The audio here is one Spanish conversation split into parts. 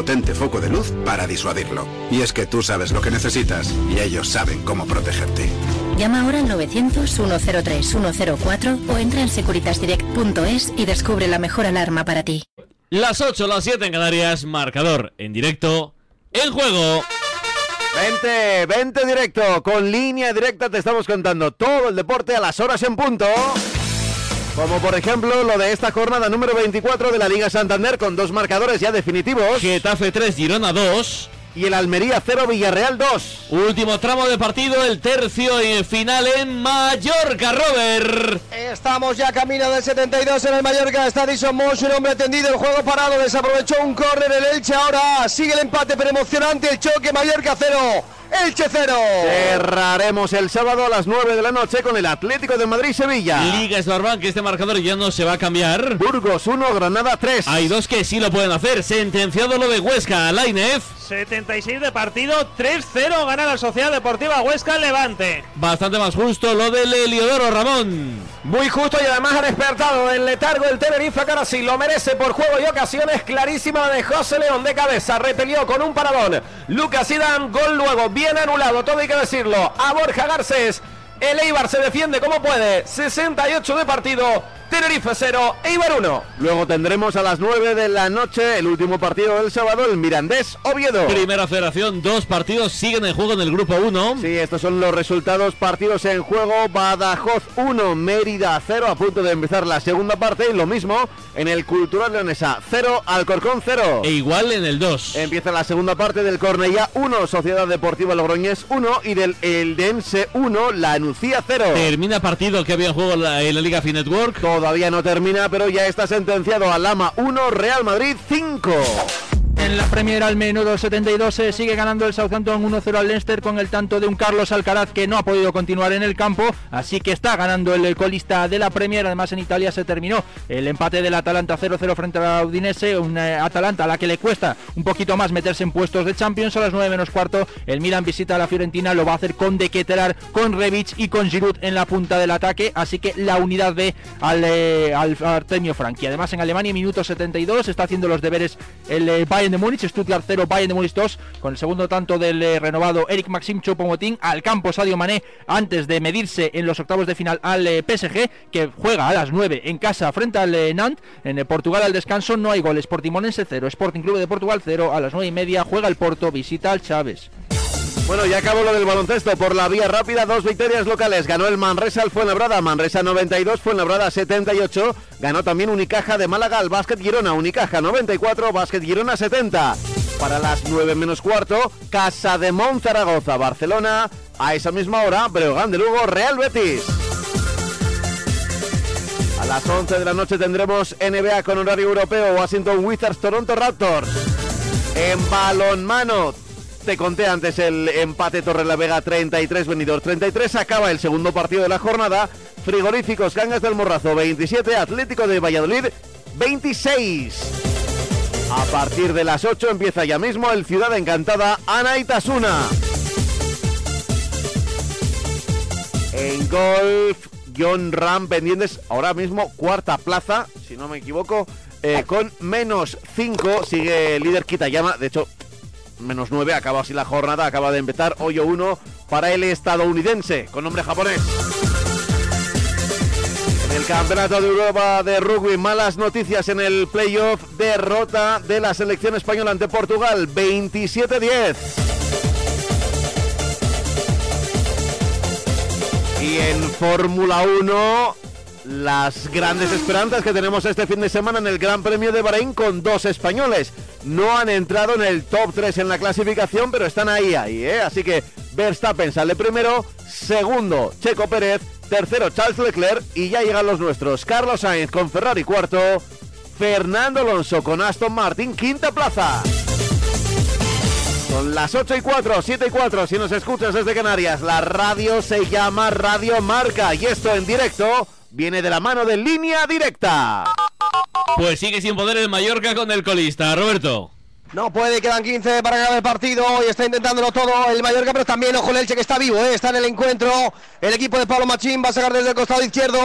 potente foco de luz para disuadirlo. Y es que tú sabes lo que necesitas y ellos saben cómo protegerte. Llama ahora al 900-103-104 o entra en securitasdirect.es y descubre la mejor alarma para ti. Las 8, las 7 en Canarias, marcador en directo, en juego. Vente, vente directo, con línea directa te estamos contando todo el deporte a las horas en punto. Como por ejemplo lo de esta jornada número 24 de la Liga Santander con dos marcadores ya definitivos. Getafe 3, Girona 2 y el Almería 0 Villarreal 2. Último tramo de partido, el tercio y el final en Mallorca, Robert. Estamos ya camino del 72 en el Mallorca. Está Dison Moss, un hombre tendido, el juego parado, desaprovechó un córner el Elche. Ahora sigue el empate, pero emocionante el choque. Mallorca 0. Elche 0. Cerraremos el sábado a las 9 de la noche con el Atlético de Madrid-Sevilla. Liga Esbarban, que este marcador ya no se va a cambiar. Burgos 1, Granada 3. Hay dos que sí lo pueden hacer. Sentenciado lo de Huesca, Lainez. 76 de partido, 3-0 gana la Sociedad Deportiva Huesca Levante. Bastante más justo lo del Eliodoro Ramón. Muy justo y además ha despertado el letargo el Tenerife, que ahora sí lo merece por juego y ocasiones. Clarísima de José León de cabeza, repelió con un paradón. Lucas Zidane, gol luego, bien anulado, todo hay que decirlo. A Borja Garcés, el Eibar se defiende como puede, 68 de partido. Tenerife 0, Eibar 1. Luego tendremos a las 9 de la noche el último partido del sábado, el Mirandés Oviedo. Primera federación, dos partidos siguen en juego en el grupo 1. Sí, estos son los resultados, partidos en juego, Badajoz 1, Mérida 0, a punto de empezar la segunda parte y lo mismo en el Cultural Leonesa 0, Alcorcón 0. E igual en el 2. Empieza la segunda parte del Cornellá 1, Sociedad Deportiva Logroñés 1 y del Eldense 1, La Anuncia 0. Termina partido que había en juego en la, en la Liga Finetwork. Todavía no termina, pero ya está sentenciado a Lama 1, Real Madrid 5. En la Premier al menudo 72 se sigue ganando el Southampton 1-0 al Leicester con el tanto de un Carlos Alcaraz que no ha podido continuar en el campo, así que está ganando el colista de la Premier. Además en Italia se terminó el empate del Atalanta 0-0 frente a la Udinese, un eh, Atalanta a la que le cuesta un poquito más meterse en puestos de Champions. A las 9 menos cuarto el Milan visita a la Fiorentina, lo va a hacer con De Ketelar, con Rebic y con Giroud en la punta del ataque, así que la unidad B al, eh, al Artemio. Además en Alemania minuto 72 está haciendo los deberes el eh, Bayern de Múnich, Stuttgart 0, Bayern de Múnich 2, con el segundo tanto del eh, renovado Eric Maxim Choupo-Moting al campo Sadio Mané antes de medirse en los octavos de final al eh, PSG que juega a las 9 en casa frente al eh, Nantes, en eh, Portugal al descanso no hay goles, Portimonense 0, Sporting Club de Portugal 0, a las 9 y media juega el Porto, visita al Chávez. Bueno, ya acabó lo del baloncesto por la vía rápida, dos victorias locales. Ganó el Manresa al Fuenlabrada, Manresa 92, Fuenlabrada 78. Ganó también Unicaja de Málaga al Básquet Girona, Unicaja 94, Básquet Girona 70. Para las 9 menos cuarto, Casa de Zaragoza, Barcelona. A esa misma hora, Breogán de Lugo, Real Betis. A las 11 de la noche tendremos NBA con horario europeo, Washington Wizards, Toronto Raptors. En balonmano, te conté antes el empate Torrelavega 33, venidor 33. Acaba el segundo partido de la jornada. Frigoríficos Cangas del Morrazo 27, Atlético de Valladolid 26. A partir de las 8 empieza ya mismo el Ciudad Encantada Ana Itasuna. En golf, John Ram pendientes ahora mismo cuarta plaza, si no me equivoco, eh, con menos 5. Sigue el líder Kitayama, de hecho, menos 9, acaba así la jornada, acaba de empezar hoyo 1 para el estadounidense, con nombre japonés. En el Campeonato de Europa de Rugby, malas noticias en el playoff, derrota de la selección española ante Portugal, 27-10. Y en Fórmula 1, las grandes esperanzas que tenemos este fin de semana en el Gran Premio de Bahrein con dos españoles. No han entrado en el top 3 en la clasificación, pero están ahí, ahí, ¿eh? Así que Verstappen sale primero, segundo Checo Pérez, tercero Charles Leclerc y ya llegan los nuestros. Carlos Sainz con Ferrari cuarto, Fernando Alonso con Aston Martin quinta plaza. Son las 8 y 4, 7 y 4, si nos escuchas desde Canarias, la radio se llama Radio Marca y esto en directo viene de la mano de línea directa. Pues sigue sin poder el Mallorca con el colista, Roberto. No puede, quedan 15 para ganar el partido y está intentándolo todo el Mallorca, pero también ojo el Elche que está vivo, ¿eh? está en el encuentro. El equipo de Pablo Machín va a sacar desde el costado izquierdo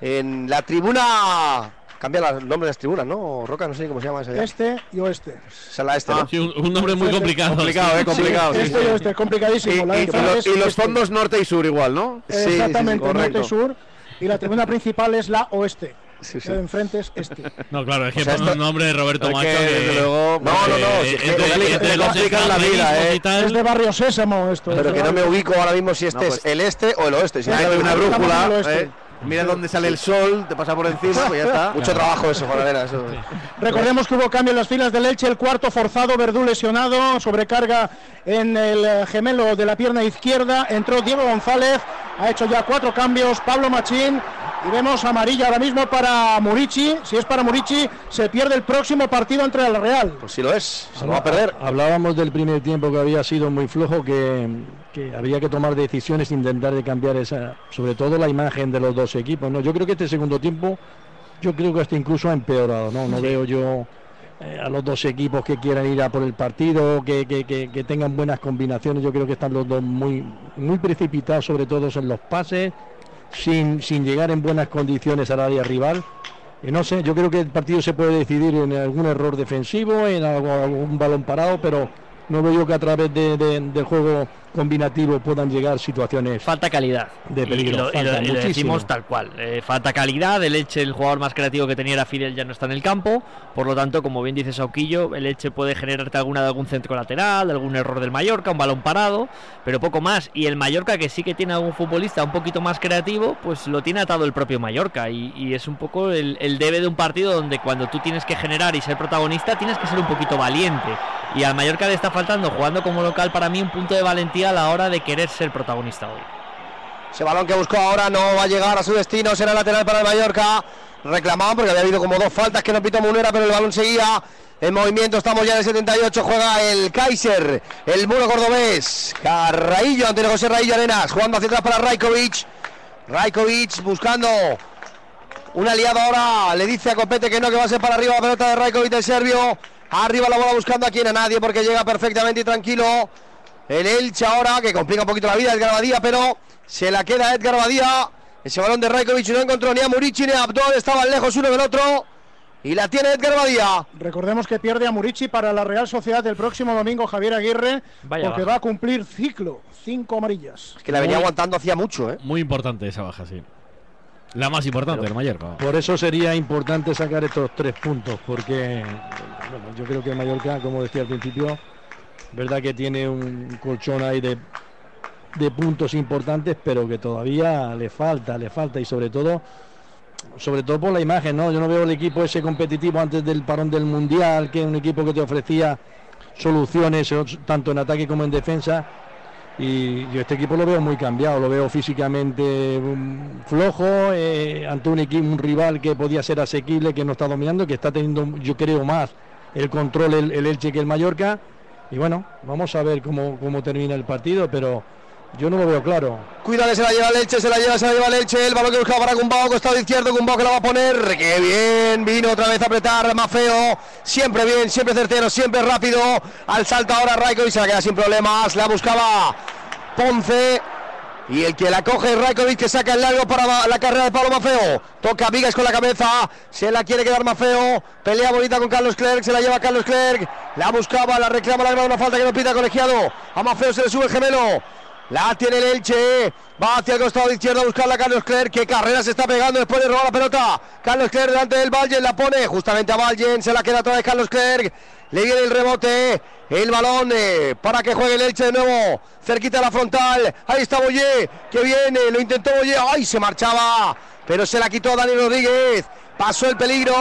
en la tribuna Cambia el nombre de las tribunas, ¿no? Roca, no sé cómo se llama ya. Este y oeste. Esa es la este, ¿no? Sí, un, un nombre muy complicado. Complicado, eh, complicado. sí, este sí. y oeste, complicadísimo. Y, La y- de y los, es y los este. fondos norte y sur igual, ¿no? Exactamente, norte y sur. Y la tribuna principal es la oeste. Sí, sí. De enfrente es este. No, claro, es que O sea, pone un nombre de Roberto Es Macho que, que... luego, No, no, no, si es te los complican la vida, eh. Es de barrio Sésamo esto. Pero es que de no me barrio- ubico ahora mismo si este No, es pues- el este o el oeste. Si Hay una brújula, oeste. ¿eh? Mira dónde sale el sol, te pasa por encima, pues ya está. Mucho trabajo eso, Juan. Recordemos que hubo cambio en las filas del Elche, el cuarto forzado, Verdú lesionado, sobrecarga en el eh, gemelo de la pierna izquierda, entró Diego González, ha hecho ya cuatro cambios, Pablo Machín, y vemos amarilla ahora mismo para Murici, si es para Murici, se pierde el próximo partido entre el Real. Pues sí lo es, se lo va a perder. Hablábamos del primer tiempo que había sido muy flojo, que, que había que tomar decisiones, intentar de cambiar esa, sobre todo la imagen de los dos equipos. ¿no? Yo creo que este segundo tiempo, yo creo que hasta incluso ha empeorado. No, no veo yo eh, a los dos equipos que quieran ir a por el partido, que, que- que- que tengan buenas combinaciones. Yo creo que están los dos muy, muy precipitados, sobre todo en los pases, sin, sin llegar en buenas condiciones al área rival. Y no sé, yo creo que el partido se puede decidir en algún error defensivo, en algún balón parado, pero no veo yo que a través de- de- del juego combinativo puedan llegar situaciones Falta calidad. de peligro. Y lo, y Falta lo- y lo muchísimo. decimos tal cual. Eh, falta calidad. El Elche, el jugador más creativo que tenía era Fidel, ya no está en el campo. Por lo tanto, como bien dice Sauquillo, el Elche puede generarte alguna de algún centro lateral, de algún error del Mallorca, un balón parado, pero poco más. Y el Mallorca, que sí que tiene algún futbolista un poquito más creativo, pues lo tiene atado el propio Mallorca. Y, y es un poco el, el debe de un partido donde cuando tú tienes que generar y ser protagonista, tienes que ser un poquito valiente. Y al Mallorca le está faltando, jugando como local, para mí un punto de valentía a la hora de querer ser protagonista hoy. Ese balón que buscó ahora no va a llegar a su destino, será lateral para el Mallorca. Reclamaban porque había habido como dos faltas que no pitó Munera, pero el balón seguía en movimiento. Estamos ya en el 78, juega el Kaiser, el muro cordobés. Carraillo, Antonio José Raillo Arenas, jugando hacia atrás para Rajkovic. Rajkovic buscando un aliado ahora, le dice a Copete que no, que va a ser para arriba la pelota de Rajkovic el serbio. Arriba la bola buscando a quien a nadie porque llega perfectamente y tranquilo. El Elche ahora, que complica un poquito la vida Edgar Badía, pero se la queda Edgar Badía. Ese balón de Rajkovic no encontró ni a Murici ni a Abdol, estaban lejos uno del otro. Y la tiene Edgar Badía. Recordemos que pierde a Murici para la Real Sociedad el próximo domingo Javier Aguirre, Vaya porque baja. va a cumplir ciclo, cinco amarillas. Que la venía Muy- aguantando hacía mucho, ¿eh? Muy importante esa baja, sí. La más importante del Mallorca. Por eso sería importante sacar estos tres puntos, porque bueno, yo creo que Mallorca, como decía al principio, verdad que tiene un colchón ahí de, de puntos importantes, pero que todavía le falta, le falta y sobre todo, sobre todo por la imagen, ¿no? Yo no veo el equipo ese competitivo antes del parón del mundial, que es un equipo que te ofrecía soluciones tanto en ataque como en defensa. Y yo este equipo lo veo muy cambiado, lo veo físicamente mm, flojo, eh, ante un equipo, un rival que podía ser asequible, que no está dominando, que está teniendo, yo creo, más el control el, el Elche que el Mallorca. Y bueno, vamos a ver cómo, cómo termina el partido, pero yo no lo veo claro. Cuidado se la lleva el Elche, se la lleva, se la lleva el Elche. El balón que buscaba para Gumbao, costado izquierdo, Gumbao que la va a poner. ¡Qué bien! Vino otra vez a apretar, más feo. Siempre bien, siempre certero, siempre rápido. Al salto ahora Raikovic se la queda sin problemas. La buscaba Ponce. Y el que la coge es Raikovic que saca el largo para la carrera de Pablo Mafeo. Toca Vigas con la cabeza. Se la quiere quedar Mafeo. Pelea bonita con Carlos Clerc. Se la lleva Carlos Clerc. La buscaba, la reclama, la graba una falta que no pita colegiado. A Mafeo se le sube el gemelo. La tiene el Elche. Va hacia el costado izquierdo a buscarla Carlos Clerc. Qué carrera se está pegando después de robar la pelota. Carlos Clerc delante del Valgen. La pone justamente a Valgen. Se la queda otra vez Carlos Clerc. Le viene el rebote. El balón eh, para que juegue el Elche de nuevo. Cerquita la frontal. Ahí está Boyé. Que viene. Lo intentó Boyé. ¡Ay! Se marchaba. Pero se la quitó Dani Rodríguez. Pasó el peligro.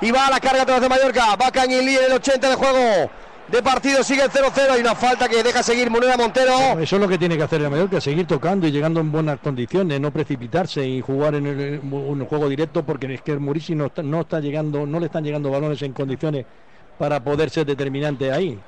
Y va a la carga atrás de Mallorca. Va Cañilí en el 80 de juego. De partido sigue el 0-0. Hay una falta que deja seguir Moneda Montero. Eso es lo que tiene que hacer el Mallorca, seguir tocando y llegando en buenas condiciones, no precipitarse y jugar en el, un juego directo, porque es que el no está, no está llegando, no le están llegando balones en condiciones para poder ser determinante ahí.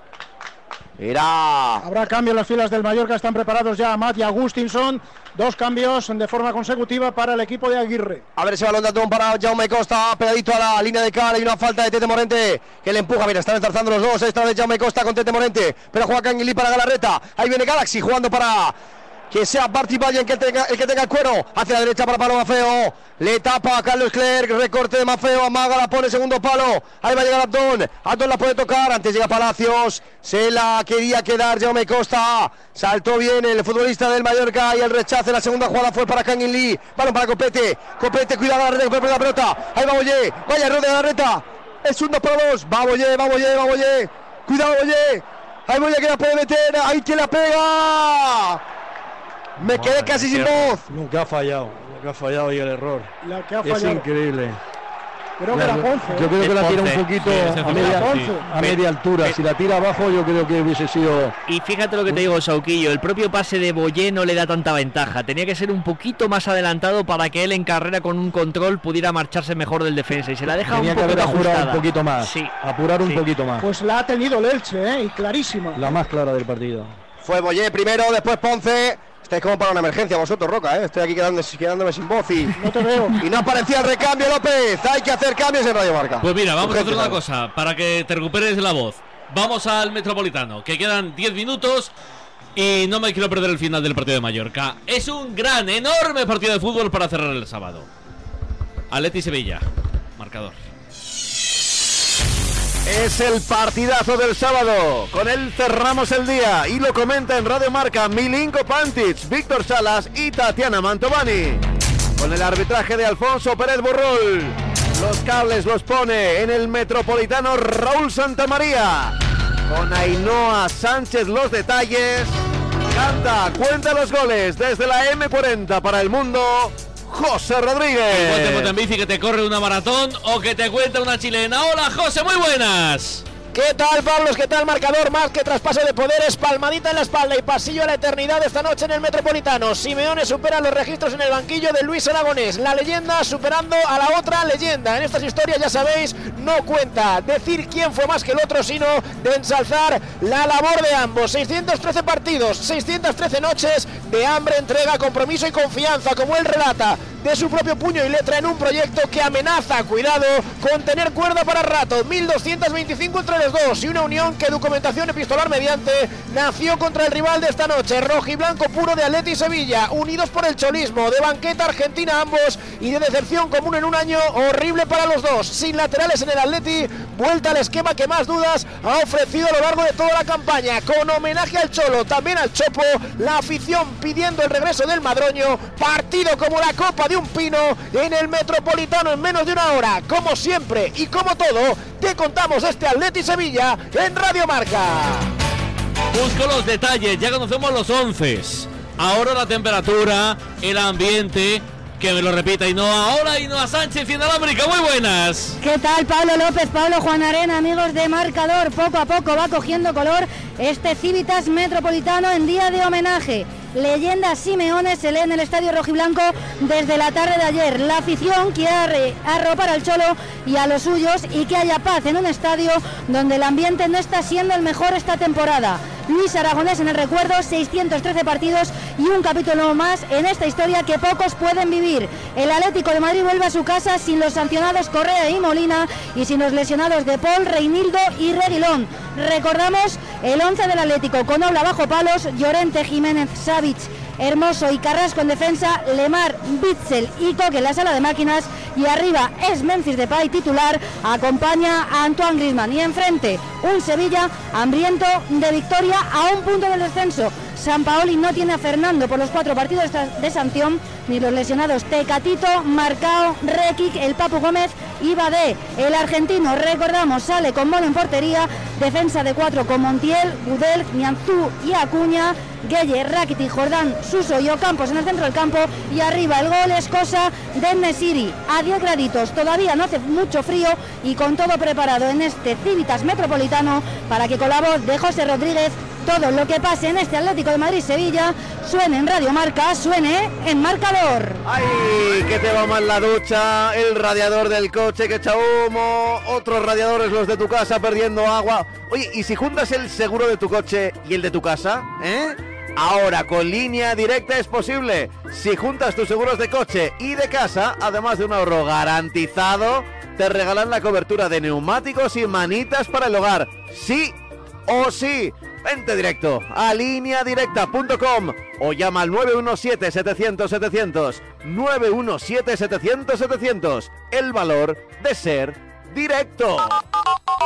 Era. Habrá cambio en las filas del Mallorca, están preparados ya Amat y Agustinson. Dos cambios de forma consecutiva para el equipo de Aguirre. A ver ese balón de Atún para Jaume Costa, pegadito a la línea de cara y una falta de Tete Morente que le empuja. Mira, están enzarzando los dos. Esta vez Jaume Costa con Tete Morente, pero juega Canguilí para Galarreta. Ahí viene Galaxy jugando para que sea Barty el que tenga el que tenga el cuero. Hacia la derecha para Palo Mafeo. Le tapa a Carlos Clerc. Recorte de Mafeo. Amaga la pone segundo palo. Ahí va a llegar Abdón. Abdón la puede tocar. Antes llega Palacios. Se la quería quedar Jaume Costa. Saltó bien el futbolista del Mallorca. Y el rechace. La segunda jugada fue para Kangin Lee. Balón para Copete. Copete, cuidado la red. la pelota. Ahí va Boye. Vaya, rodea la reta. Es un 2 para 2. Va Boye, va Boye, va Boye. Cuidado Boye. Ahí Boye que la puede meter. Ahí que la pega. Me quedé casi sin voz. Nunca ha fallado, nunca ha fallado y el error. La que ha Es fallado. increíble. Creo que era Ponce. Yo creo que la tira un poquito a media, Ponce. a media altura. Si la tira abajo, yo creo que hubiese sido. Y fíjate lo que te digo, Sauquillo, el propio pase de Boyé no le da tanta ventaja. Tenía que ser un poquito más adelantado para que él en carrera con un control pudiera marcharse mejor del defensa. Y se la deja Tenía un que haber ajustada. un poquito más. Sí. Apurar un Sí. poquito más. Pues la ha tenido el Elche, ¿eh? Y clarísima. La más clara del partido. Fue Boyé primero, después Ponce. Estáis como para una emergencia vosotros, Roca, ¿eh? Estoy aquí quedándome, quedándome sin voz y... No te veo. Y no aparecía el recambio, López. Hay que hacer cambios en Radio Marca. Pues mira, vamos a hacer una cosa para que te recuperes la voz. Vamos al Metropolitano, que quedan 10 minutos y no me quiero perder el final del partido de Mallorca. Es un gran, enorme partido de fútbol para cerrar el sábado. Atleti Sevilla, marcador. Es el partidazo del sábado. Con él cerramos el día y lo comenta en Radio Marca Milinko Pantic, Víctor Salas y Tatiana Mantovani. Con el arbitraje de Alfonso Pérez Borrol. Los cables los pone en el metropolitano Raúl Santamaría. Con Ainhoa Sánchez los detalles. Canta, cuenta los goles desde la M40 para el mundo. José Rodríguez. ponte en bici que te corre una maratón o que te cuenta una chilena. Hola José, muy buenas. ¿Qué tal, Pablos? ¿Qué tal, marcador? Más que traspaso de poderes, palmadita en la espalda y pasillo a la eternidad esta noche en el Metropolitano. Simeone supera los registros en el banquillo de Luis Aragonés. La leyenda superando a la otra leyenda. En estas historias, ya sabéis, no cuenta decir quién fue más que el otro, sino de ensalzar la labor de ambos. 613 partidos, 613 noches de hambre, entrega, compromiso y confianza, como él relata de su propio puño y letra en un proyecto que amenaza, cuidado, con tener cuerda para rato. 1225 entre los dos y una unión que documentación epistolar mediante nació contra el rival de esta noche, rojo y blanco puro de Atleti Sevilla, unidos por el cholismo, de banqueta argentina ambos y de decepción común en un año horrible para los dos. Sin laterales en el Atleti, vuelta al esquema que más dudas ha ofrecido a lo largo de toda la campaña, con homenaje al Cholo, también al Chopo, la afición pidiendo el regreso del Madroño, partido como la copa de un pino en el Metropolitano en menos de una hora, como siempre y como todo, te contamos este Atleti Sevilla en Radio Marca. Busco los detalles, ya conocemos los 11. Ahora la temperatura, el ambiente, que me lo repita y no ahora y no a Sánchez y Inalámbrica. Muy buenas. ¿Qué tal Pablo López, Pablo Juan Arena, amigos de Marcador? Poco a poco va cogiendo color este Civitas Metropolitano en día de homenaje. Leyenda Simeone se lee en el Estadio Rojiblanco desde la tarde de ayer. La afición quiere arropar al Cholo y a los suyos y que haya paz en un estadio donde el ambiente no está siendo el mejor esta temporada. Luis Aragonés en el recuerdo, 613 partidos y un capítulo más en esta historia que pocos pueden vivir. El Atlético de Madrid vuelve a su casa sin los sancionados Correa y Molina y sin los lesionados de Paul, Reinildo y Reguilón. Recordamos el 11 del Atlético con Obla bajo palos, Llorente, Jiménez, Savic, Hermoso y Carrasco en defensa, Lemar, Bitzel y Coque en la sala de máquinas y arriba es Memphis Depay titular, acompaña a Antoine Griezmann y enfrente un Sevilla hambriento de victoria a un punto del descenso. San Paoli no tiene a Fernando por los cuatro partidos de sanción, ni los lesionados Tecatito, Marcao, Rekic, el Papu Gómez y Badé. El argentino, recordamos, sale con Mono en portería, defensa de cuatro con Montiel, Gudel, Nianzú y Acuña, Gueye, Rakitic, Jordán, Suso y Ocampos en el centro del campo y arriba el gol es cosa de Nesiri. A 10 graditos, todavía no hace mucho frío y con todo preparado en este Civitas Metropolitano para que con la voz de José Rodríguez todo lo que pase en este Atlético de Madrid-Sevilla suene en Radio Marca, suene en marcador. ¡Ay! Que te va mal la ducha, el radiador del coche que echa humo, otros radiadores los de tu casa perdiendo agua. Oye, ¿y si juntas el seguro de tu coche y el de tu casa? ¿Eh? Ahora con línea directa es posible. Si juntas tus seguros de coche y de casa, además de un ahorro garantizado, te regalan la cobertura de neumáticos y manitas para el hogar. Sí o sí. Vente directo a lineadirecta.com o llama al 917-700-700. 917-700-700. El valor de ser directo.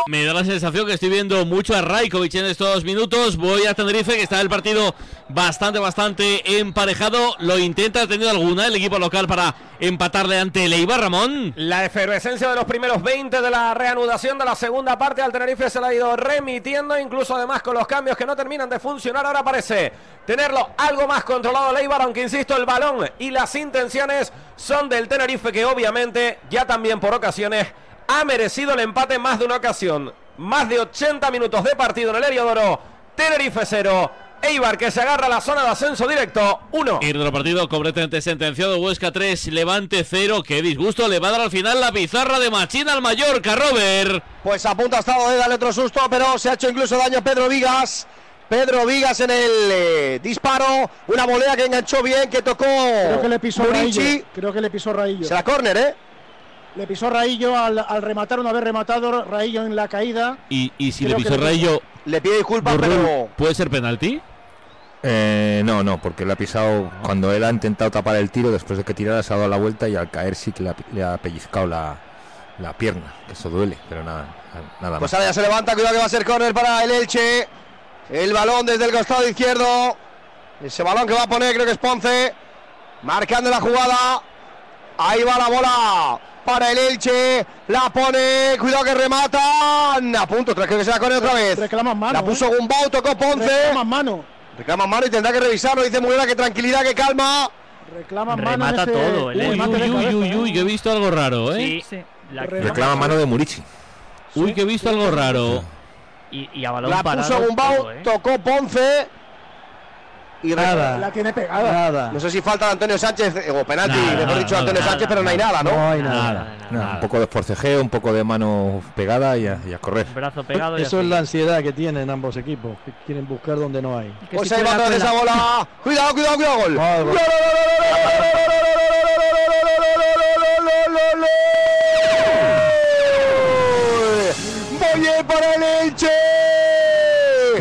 Me da la sensación que estoy viendo mucho a Raikovic en estos minutos. Voy a Tenerife, que está el partido bastante, bastante emparejado. Lo intenta, ha tenido alguna el equipo local para empatarle ante el Eibar Ramón. La efervescencia de los primeros 20 de la reanudación de la segunda parte al Tenerife se la ha ido remitiendo, incluso además con los cambios que no terminan de funcionar. Ahora parece tenerlo algo más controlado el Eibar, aunque insisto, el balón y las intenciones son del Tenerife, que obviamente ya también por ocasiones ha merecido el empate en más de una ocasión. Más de 80 minutos de partido en el Heliodoro. Tenerife 0. Eibar que se agarra a la zona de ascenso directo 1. Ir del partido completamente sentenciado. Huesca 3, Levante 0. Qué disgusto. Le va a dar al final la pizarra de Machina al Mallorca, Robert. Pues a punto ha estado de darle otro susto, pero se ha hecho incluso daño Pedro Vigas. Pedro Vigas en el eh, disparo. Una volea que enganchó bien, que tocó. Creo que le pisó. Raillo. Creo que le pisó Raillo. Será córner, ¿eh? Le pisó Raillo al, al rematar, una vez rematado, Raillo en la caída. Y, y si Creo le pisó le- Rayo, Le pide disculpas, pero. ¿puede ser penalti? Eh, no, no, porque le ha pisado cuando él ha intentado tapar el tiro después de que tirara se ha dado la vuelta y al caer sí que le ha, le ha pellizcado la, la pierna, que eso duele, pero nada, nada Pues más. ahora ya se levanta, cuidado que va a ser córner para el Elche. El balón desde el costado izquierdo. Ese balón que va a poner, creo que es Ponce. Marcando la jugada. Ahí va la bola para el Elche. La pone. Cuidado que rematan. A punto, creo que será córner otra vez. Reclaman mano. La puso Gumbau, tocó Ponce. Reclaman mano. Reclama mano y tendrá que revisarlo. Dice Murera que tranquilidad, que calma. Reclaman Remata mano. ese- todo, el Uy, Elche. Uy, uy, uy, uy, que he visto algo raro, ¿eh? Sí, la- Reclama mano de Murici. Uy, que he visto algo raro. y, y a balón La parado. puso Gumbau, todo, ¿eh? tocó Ponce. Y Nada. La tiene pegada. Nada. No sé si falta de Antonio Sánchez, eh, o penalti, Nada, mejor dicho, nada, Antonio nada, Sánchez, pero no hay nada, ¿no? No hay Nada, un poco de forcejeo, un poco de mano pegada y a, y a correr. Brazo pegado y Eso así. es la ansiedad que tienen ambos equipos, que quieren buscar donde no hay. Pues si ahí va esa bola. Cuidado, cuidado, cuidado, gol.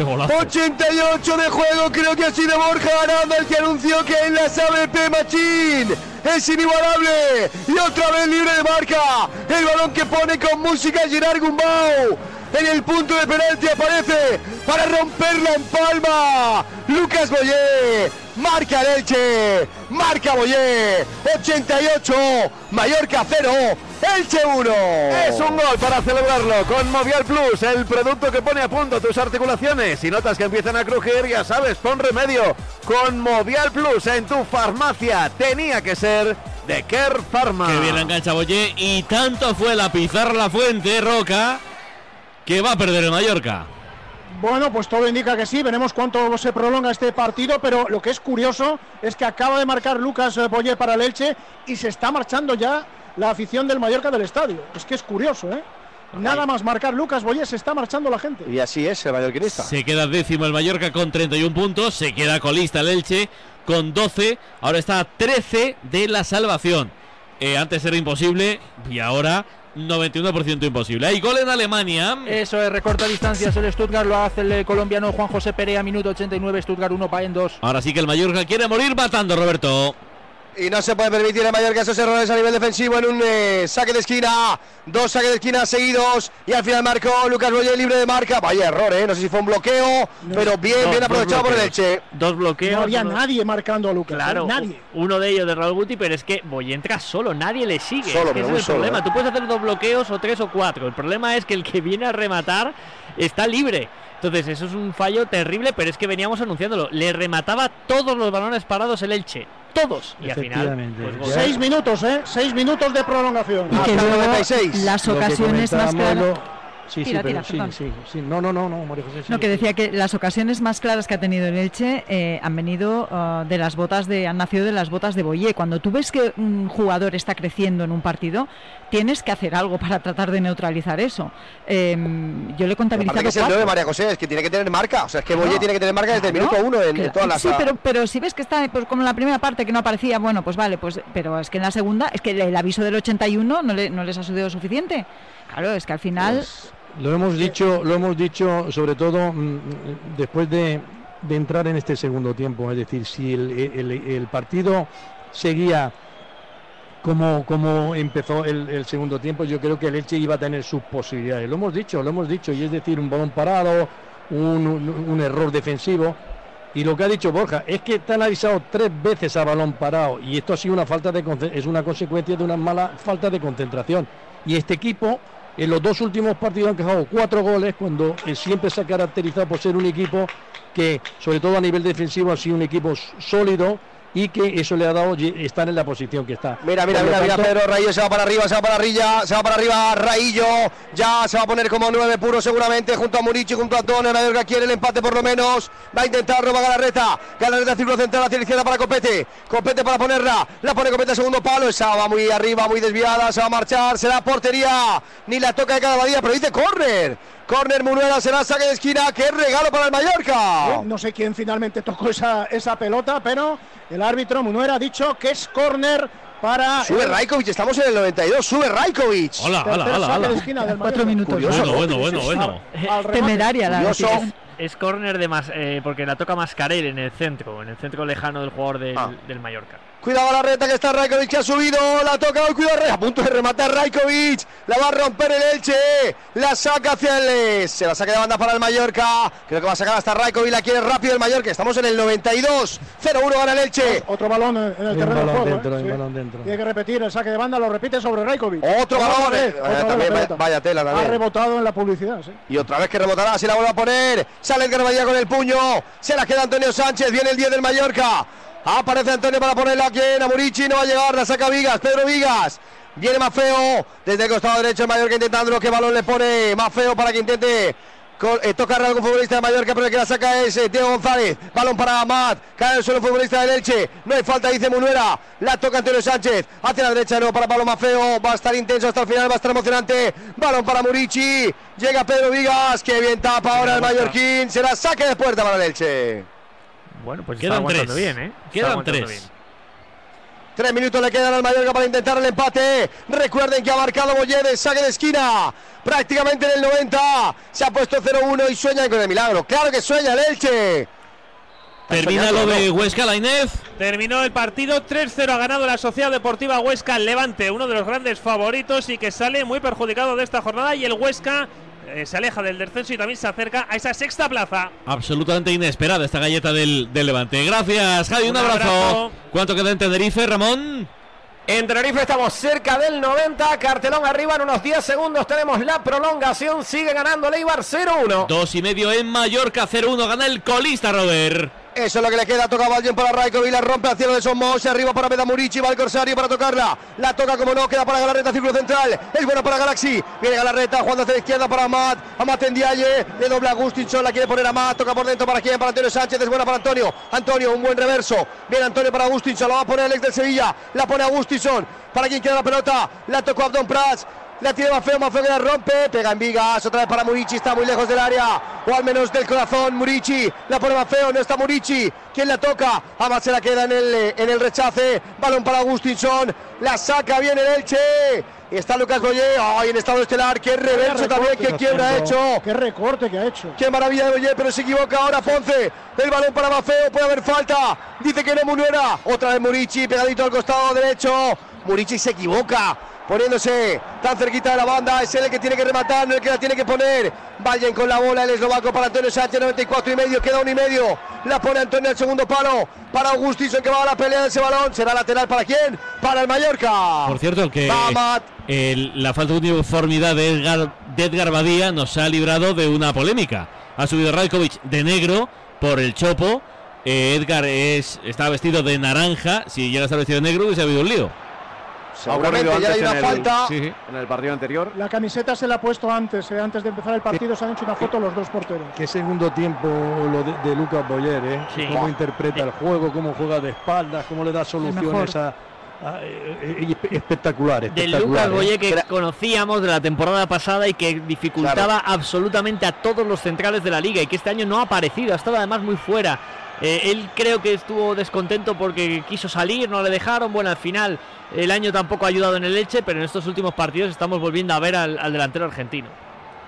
¡Qué golazo! 88 de juego, creo que ha sido Borja Aranda el que anunció que en la sabe P. Machín es inigualable. Y otra vez libre de marca. El balón que pone con música Gerard Gumbau. En el punto de penalti aparece para romperla en palma. Lucas Boyé. Marca el Elche. Marca Boyé. 88. Mallorca 0. Elche 1. Es un gol para celebrarlo con Movial Plus, el producto que pone a punto tus articulaciones. Si notas que empiezan a crujir, ya sabes, pon remedio con Movial Plus en tu farmacia. Tenía que ser de Care Pharma. Que bien la engancha Boye. Y tanto fue la pizarra la fuente, Roca, que va a perder el Mallorca. Bueno, pues todo indica que sí. Veremos cuánto se prolonga este partido. Pero lo que es curioso es que acaba de marcar Lucas eh, Boyer para el Elche y se está marchando ya la afición del Mallorca del estadio. Es que es curioso, ¿eh? Nada más marcar Lucas Boyer se está marchando la gente. Y así es el mallorquinista. Se queda décimo el Mallorca con 31 puntos. Se queda colista el Elche con 12. Ahora está a 13 de la salvación. Eh, antes era imposible y ahora 91% imposible. Hay gol en Alemania. Eso es, recorta distancias el Stuttgart, lo hace el eh, colombiano Juan José Perea, minuto 89, Stuttgart 1, Paen 2. Ahora sí que el Mallorca quiere morir matando, Roberto. Y no se puede permitir en Mallorca esos errores a nivel defensivo en un eh, saque de esquina. Dos saques de esquina seguidos. Y al final marcó Lucas Boyer libre de marca. Vaya error, ¿eh? No sé si fue un bloqueo. pero bien, bien aprovechado por el. Elche. Dos bloqueos. No había uno- nadie marcando a Lucas. ¿eh? Claro, Nadie. uno de ellos de Raúl Guti, pero es que Boy entra solo, nadie le sigue. Solo, es que pero ese muy es el solo, problema. ¿eh? Tú puedes hacer dos bloqueos o tres o cuatro. El problema es que el que viene a rematar está libre. Entonces, eso es un fallo terrible, pero es que veníamos anunciándolo. Le remataba todos los balones parados el Elche. Todos. Y al final. Pues. Seis minutos, ¿eh? Seis minutos de prolongación. Y que Hasta el luego 96. las ocasiones más claras. lo- Sí, Tira, sí, pero tira, sí, sí, sí. No, no, no, no, María José. sí, No, que sí. decía que las ocasiones más claras que ha tenido el Elche eh, han venido ah, de las botas de, han nacido de las botas de Boyé. Cuando tú ves que un jugador está creciendo en un partido, tienes que hacer algo para tratar de neutralizar eso. Eh, yo le he contabilizado que es el. 9, María José, es que tiene que tener marca. O sea, es que Boyer No, tiene que tener marca desde el minuto uno en, en Claro, todas las. Sí, pero, pero si ves que está pues, como en la primera parte que no aparecía, bueno, pues vale, pues pero es que en la segunda, es que el, el aviso del 81 no, le- no les ha sido suficiente. Claro, es que al final... Lo hemos dicho, lo hemos dicho sobre todo mm, después de, entrar en este segundo tiempo. Es decir, si el, partido seguía como, como empezó el, segundo tiempo, yo creo que el Elche iba a tener sus posibilidades. Lo hemos dicho, lo hemos dicho, y es decir, un balón parado, un, error defensivo. Y lo que ha dicho Borja es que te han avisado tres veces a balón parado y esto ha sido una falta de es una consecuencia de una mala falta de concentración. Y este equipo en los dos últimos partidos han quejado cuatro goles cuando eh, siempre se ha caracterizado por ser un equipo que, sobre todo a nivel defensivo, ha sido un equipo sólido y que eso le ha dado estar en la posición que está. Mira, mira, mira, mira, tanto- Pedro Raillo se va para arriba, se va para arriba, se va para arriba, Raillo, ya se va a poner como nueve puro seguramente, junto a Murici, junto a Antonio, Mallorca quiere el empate por lo menos, va a intentar robar Galarreta, Galarreta círculo central hacia la izquierda para Copete, Copete para ponerla, la pone Copete segundo palo, esa va muy arriba, muy desviada, se va a marchar, será portería, ni la toca de cada día, pero dice córner, córner Munuera, será saque de esquina, qué regalo para el Mallorca. Eh, No sé quién finalmente tocó esa, esa pelota, pero el árbitro Munuera ha dicho que es córner para. Sube el Raikovic, estamos en el 92, sube Raikovic. Hola, hola, hola, saque de hola. esquina del Cuatro Mallorca. minutos. Curioso, Bueno, ¿no? bueno, bueno, bueno. Al remate. Temeraria la. Es córner de más, eh, porque la toca Mascarell en el centro, en el centro lejano del jugador del, Ah. del Mallorca. Cuidado la reta que está Raikovic que ha subido, la toca hoy, cuidado, a punto de rematar Raikovic, la va a romper el Elche, la saca hacia el se la saca de banda para el Mallorca, creo que va a sacar hasta Raikovic, la quiere rápido el Mallorca, estamos en el 92, 0-1 gana el Elche, Otro balón en el terreno de balón juego. dentro, ¿eh? hay un Sí. balón dentro. Tiene que repetir el saque de banda, lo repite sobre Raikovic. otro balón, vez, eh, otra vez la también, vaya, vaya tela Ha rebotado en la publicidad, sí. Y otra vez que rebotará, se la vuelve a poner. Sale Edgar Badía con el puño. Se la queda Antonio Sánchez. Viene el 10 del Mallorca. Aparece Antonio para ponerla aquí en Amurici. No va a llegar. La saca Vigas. Pedro Vigas. Viene más feo. Desde el costado derecho el Mallorca intentando que balón le pone más feo para que intente. eh, tocarle a algún futbolista de Mallorca, pero el que la saca es eh, Diego González. Balón para Amat. Cae el suelo futbolista del Elche. No hay falta, dice Munuera. La toca Antonio Sánchez. Hacia la derecha de nuevo para Pablo Mafeo. Va a estar intenso hasta el final, va a estar emocionante. Balón para Murici. Llega Pedro Vigas. Que bien tapa ahora el Mallorquín. Será saque de puerta para el Elche. Bueno, pues Quedan está tres. bien, ¿eh? Está Quedan tres. bien. Tres minutos le quedan al Mallorca para intentar el empate. Recuerden que ha marcado Boyedes, saque de esquina. Prácticamente en el 90. Se ha puesto 0-1 y sueñan con el milagro. Claro que sueña el Elche. Termina lo de Huesca, la Inés. Terminó el partido 3-0. Ha ganado la Sociedad Deportiva Huesca Levante, uno de los grandes favoritos y que sale muy perjudicado de esta jornada. Y el Huesca eh, se aleja del descenso y también se acerca a esa sexta plaza. Absolutamente inesperada esta galleta del, del Levante. Gracias, Javi. Un, Un abrazo. abrazo. ¿Cuánto queda en Tenerife, Ramón? En Tenerife estamos cerca del 90, cartelón arriba en unos 10 segundos tenemos la prolongación, sigue ganando Leibar 0-1. Dos y medio en Mallorca, 0-1. Gana el colista, Robert. Eso es lo que le queda. Toca alguien para Raikovic. La rompe al cielo de Somos. Arriba para Meda Murici. Va el Corsario para tocarla. La toca como no. Queda para Galarreta. Círculo central. Es bueno para Galaxy. Viene Galarreta. Jugando hacia la izquierda para Amat. Amat en Dialle. Le dobla a Agustinson. La quiere poner Amat. Toca por dentro para quién. Para Antonio Sánchez. Es buena para Antonio. Antonio, un buen reverso. Viene Antonio para Agustinson. La va a poner el ex del Sevilla. La pone Agustinson. Para quien queda la pelota. La tocó Abdon Prats. La tiene Mafeo, Mafeo que la rompe, pega en vigas, otra vez para Murici, está muy lejos del área, o al menos del corazón, Murici, la pone Mafeo, no está Murici, ¿quién la toca? Amat se la queda en el, eh, en el rechace, balón para Agustinson, la saca bien el Elche, está Lucas Boyer, ay, en estado estelar, qué reverso también, qué quiebra ha hecho, Qué recorte que ha hecho. Qué maravilla de Boyer, pero se equivoca ahora Ponce. El balón para Mafeo, puede haber falta. Dice que no Munuera. Otra vez Murici, pegadito al costado derecho. Murici se equivoca. Poniéndose tan cerquita de la banda, es él el que tiene que rematar, no el que la tiene que poner. Vayan con la bola, el eslovaco para Antonio Sánchez, 94 y medio, queda un y medio. La pone Antonio al segundo palo, para Augustinson que va a la pelea de ese balón. ¿Será lateral para quién? Para el Mallorca. Por cierto, que Va Amat. el- la falta de uniformidad de Edgar, de Edgar Badía nos ha librado de una polémica. Ha subido Rajkovic de negro por el chopo. Eh, Edgar es, está vestido de naranja. Si llega a estar vestido de negro, hubiese habido un lío. Seguramente Ha ya hay una en el- falta. Sí, sí. En el partido anterior. La camiseta se la ha puesto antes, eh, antes de empezar el partido, se han hecho una foto los dos porteros. Qué segundo tiempo lo de, de Lucas Boyer, ¿eh? Sí. Cómo interpreta el juego, cómo juega de espaldas, cómo le da soluciones a, a- eh, espectacular, Del espectacular. Lucas ¿eh? Boye que conocíamos de la temporada pasada y que dificultaba absolutamente a todos los centrales de la liga y que este año no ha aparecido, ha estado además muy fuera. Eh, él creo que estuvo descontento porque quiso salir, no le dejaron. Bueno, al final el año tampoco ha ayudado en el Leche, pero en estos últimos partidos estamos volviendo a ver al, delantero argentino.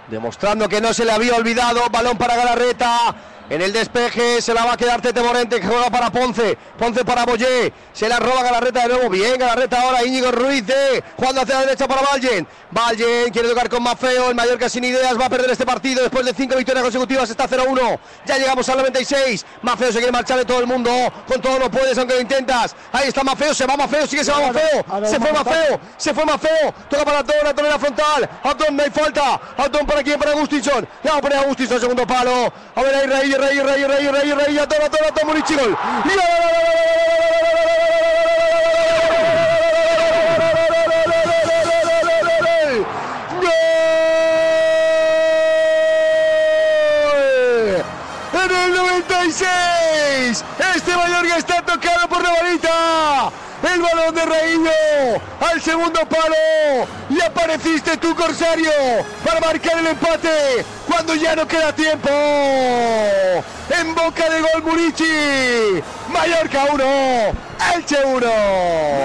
Demostrando que no se le había olvidado. Balón para Galarreta. En el despeje se la va a quedar Tete Morente que juega para Ponce. Ponce para Boyé. Se la roba Galarreta de nuevo. Bien, Galarreta ahora. Íñigo Ruiz de jugando hacia la derecha para Vallen. Vallen quiere tocar con Mafeo. El Mallorca sin ideas va a perder este partido. Después de cinco victorias consecutivas está 0-1. Ya llegamos al 96. Mafeo se quiere marchar de todo el mundo. Con todo no puedes, aunque lo intentas. Ahí está Mafeo. Se va Mafeo. Sigue se va Mafeo. Se fue Mafeo. Se fue Mafeo. Toca para Atón. Atón en la frontal. Atón no hay falta. Atón para quién? Para Agustinson. Le va a poner a Agustinson. Segundo palo. A ver ahí Rey, Rey, Rey, Rey, Rey, Rey. Atón, Atón, Atón. Murichi gol. en el 96. Este Mallorca está tocado por Navarita. El balón de Reillo al segundo palo. Y apareciste tú, Corsario, para marcar el empate cuando ya no queda tiempo. En boca de gol Murici. Mallorca 1, Elche 1.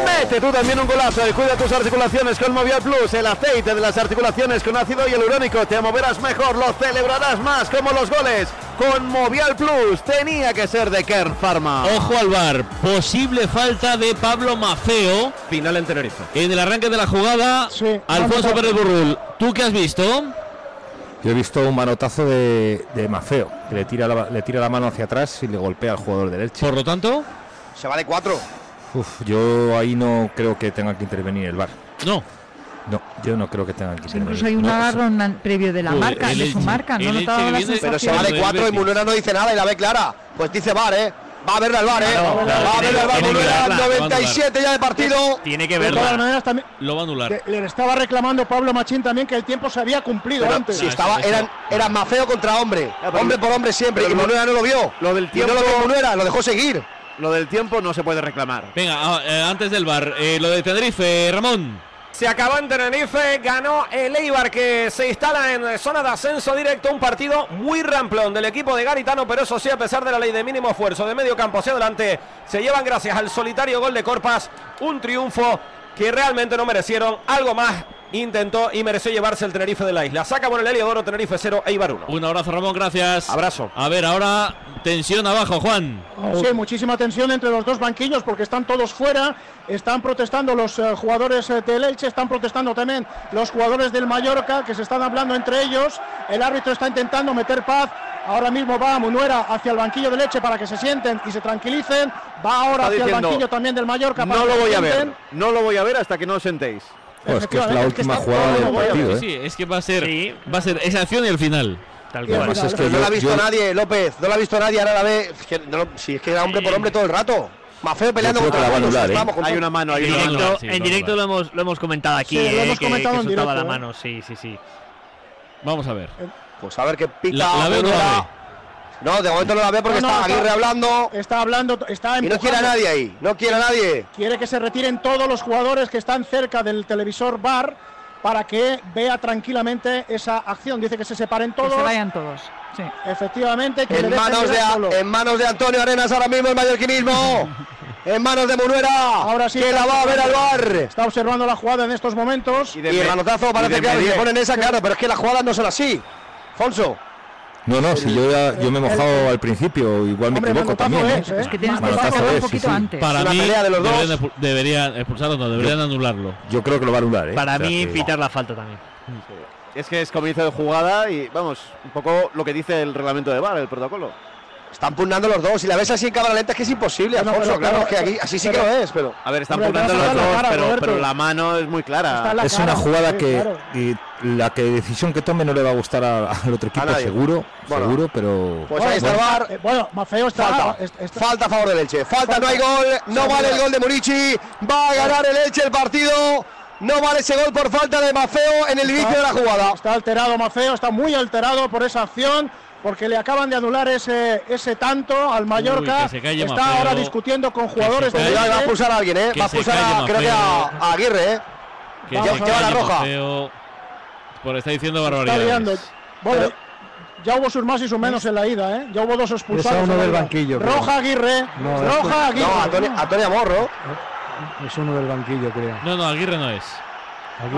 Mete tú también un golazo y cuida tus articulaciones con Movial Plus, el aceite de las articulaciones con ácido hialurónico. Te moverás mejor, lo celebrarás más como los goles. Con Movial Plus tenía que ser de Kern Pharma. Ojo al bar, posible falta de Pablo Mafeo. Final en Tenerife. En el arranque de la jugada, Alfonso Pérez Burrul. ¿Tú qué has visto? Yo he visto un manotazo de, de Mafeo, que le tira, la, le tira la mano hacia atrás y le golpea al jugador del Elche. Por lo tanto, Se va de 4. Uf, yo ahí no creo que tenga que intervenir el VAR. No. No, yo no creo que tenga que intervenir. Incluso hay un No, agarro previo de la marca, el de su Elche- marca, no el notaba Elche la viene- Pero se va de 4 y Munera no dice nada y la ve clara. Pues dice VAR, ¿eh? Va a verla al VAR, ¿eh? Claro, claro, va a verla al VAR. tiene que Munera, verla, lo va a 97 ya de partido. Tiene que De todas verla. maneras, también Lo va a anular. le, le estaba reclamando Pablo Machín también que el tiempo se había cumplido Pero antes. si estaba, eran, eran Mafeo contra hombre. Hombre por hombre siempre. pero Y lo- Munera no lo vio. Lo del Y tiempo no lo vio Munera, lo dejó seguir. Lo del tiempo no se puede reclamar. Venga, ah, eh, antes del bar, eh, lo de Tenerife, Ramón. Se acabó en Tenerife, ganó el Eibar que se instala en zona de ascenso directo. Un partido muy ramplón del equipo de Garitano, pero eso sí, a pesar de la ley de mínimo esfuerzo de medio campo hacia adelante, se llevan gracias al solitario gol de Corpas un triunfo que realmente no merecieron. Algo más intentó y mereció llevarse el Tenerife de la isla. Saca por el Heliodoro, Tenerife 0, Eibar 1. Un abrazo, Ramón, gracias. Abrazo. A ver, ahora tensión abajo, Juan. Sí, hay muchísima tensión entre los dos banquillos porque están todos fuera, están protestando los eh, jugadores eh, del Elche, están protestando también los jugadores del Mallorca que se están hablando entre ellos. El árbitro está intentando meter paz. Ahora mismo va Munuera hacia el banquillo del Elche para que se sienten y se tranquilicen. Va ahora Está hacia el banquillo también del Mallorca para No que lo voy a ver. No lo voy a ver hasta que no os sentéis. Joder, es que es la Efectivamente, es que última jugada del partido. ¿eh? Sí, es que va a ser, va a ser esa acción y el final. Tal Y además es que no yo- la ha visto yo- nadie, López. No la ha visto nadie. Ahora la ve. Es que no si es que era hombre por hombre todo el rato. Mafeo peleando contra la anular, ¿eh? vamos, con Hay todo. una mano, hay En una mano. directo, sí, en lo directo lo hemos, lo hemos comentado aquí, Sí, lo eh, hemos que, comentado que en directo, la eh. mano, sí, sí, sí. Vamos a ver. Pues a ver qué pita. La, la veo no de momento no la ve porque No, no, está está- hablando. Está hablando, está Y no quiere a empujando. nadie ahí. No quiere a nadie. Quiere que se retiren todos los jugadores que están cerca del televisor bar para que vea tranquilamente esa acción. Dice que se separen Que todos. se vayan todos. Sí. Efectivamente, que le En manos, de, solo. en manos de Antonio Arenas ahora mismo el mallorquinismo. en manos de Munuera. Ahora sí Que la va a ver al bar. Está observando la jugada en estos momentos. Y el manotazo parece de que le ponen esa, claro, pero es que las jugadas no son así. Fonso. No, no, si yo, ya- yo me he mojado al principio, igual me Hombre, equivoco también. es, ¿eh? ¿eh? Es que tienes que pasar un es, sí, poquito sí. antes. Para mí pelea de los dos. deberían, deberían expulsarlo, no, deberían anularlo. Yo creo que lo va a anular, ¿eh? Para O sea mí, que- pitar la falta también. Es que es comienzo de jugada y vamos, un poco lo que dice el reglamento de VAR, el protocolo. Están pugnando los dos. Si la ves así en cámara lenta es que es imposible, Alfonso. pero- claro, pero- es que aquí así sí pero- que lo es, pero. A ver, están pugnando los dos, cara, pero, la mano es muy clara. la Es cara, una jugada sí, que claro. y la que decisión que tome no le va a gustar al otro equipo, seguro, Bueno. seguro, pero Pues ahí está el Bueno, bar. eh, Bueno, Mafeo está. Falta. est- está- Falta a favor del Elche. Falta, no hay gol. No vale el gol de Murici. Va a ganar el Elche el partido. No vale ese gol por falta de Mafeo en el inicio de la jugada. Está alterado Mafeo, está muy alterado por esa acción. Porque le acaban de anular ese, ese tanto al Mallorca. que se calle está Mafeo. ahora discutiendo con jugadores. Cuidado, va a expulsar a alguien, ¿eh? Que Va a se expulsar a, creo que a, a Aguirre, ¿eh? Que Vamos, se que va la roja. Mafeo, Por está diciendo Está barbaridades. liando. Bueno, ya hubo sus más y sus menos en la ida, ¿eh? Ya hubo dos expulsados. Uno del banquillo, creo. Roja Aguirre. No, es- Roja Aguirre. No, Antonio, Antonio Morro. Es uno del banquillo, creo. No, no, Aguirre no es.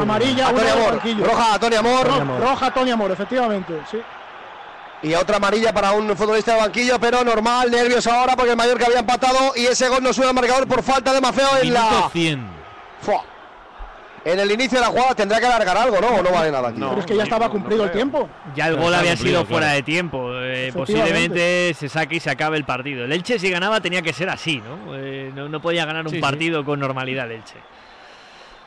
Amarilla, Antonio Amor. banquillo. Roja, Antonio Amor. Roja, Tony Amor, efectivamente, sí. Y otra amarilla para un futbolista de banquillo, pero normal, nervios ahora porque el Mallorca había empatado y ese gol no sube al marcador por falta de Mafeo en Minuto la. 100. Fua. En el inicio de la jugada tendrá que alargar algo, ¿no? ¿O no vale nada aquí? Pero es que ya estaba cumplido el tiempo. Ya el gol había sido fuera claro. de tiempo. eh, posiblemente se saque y se acabe el partido. El Elche, si ganaba, tenía que ser así, ¿no? Eh, no, no podía ganar un Sí, sí. partido con normalidad el Elche.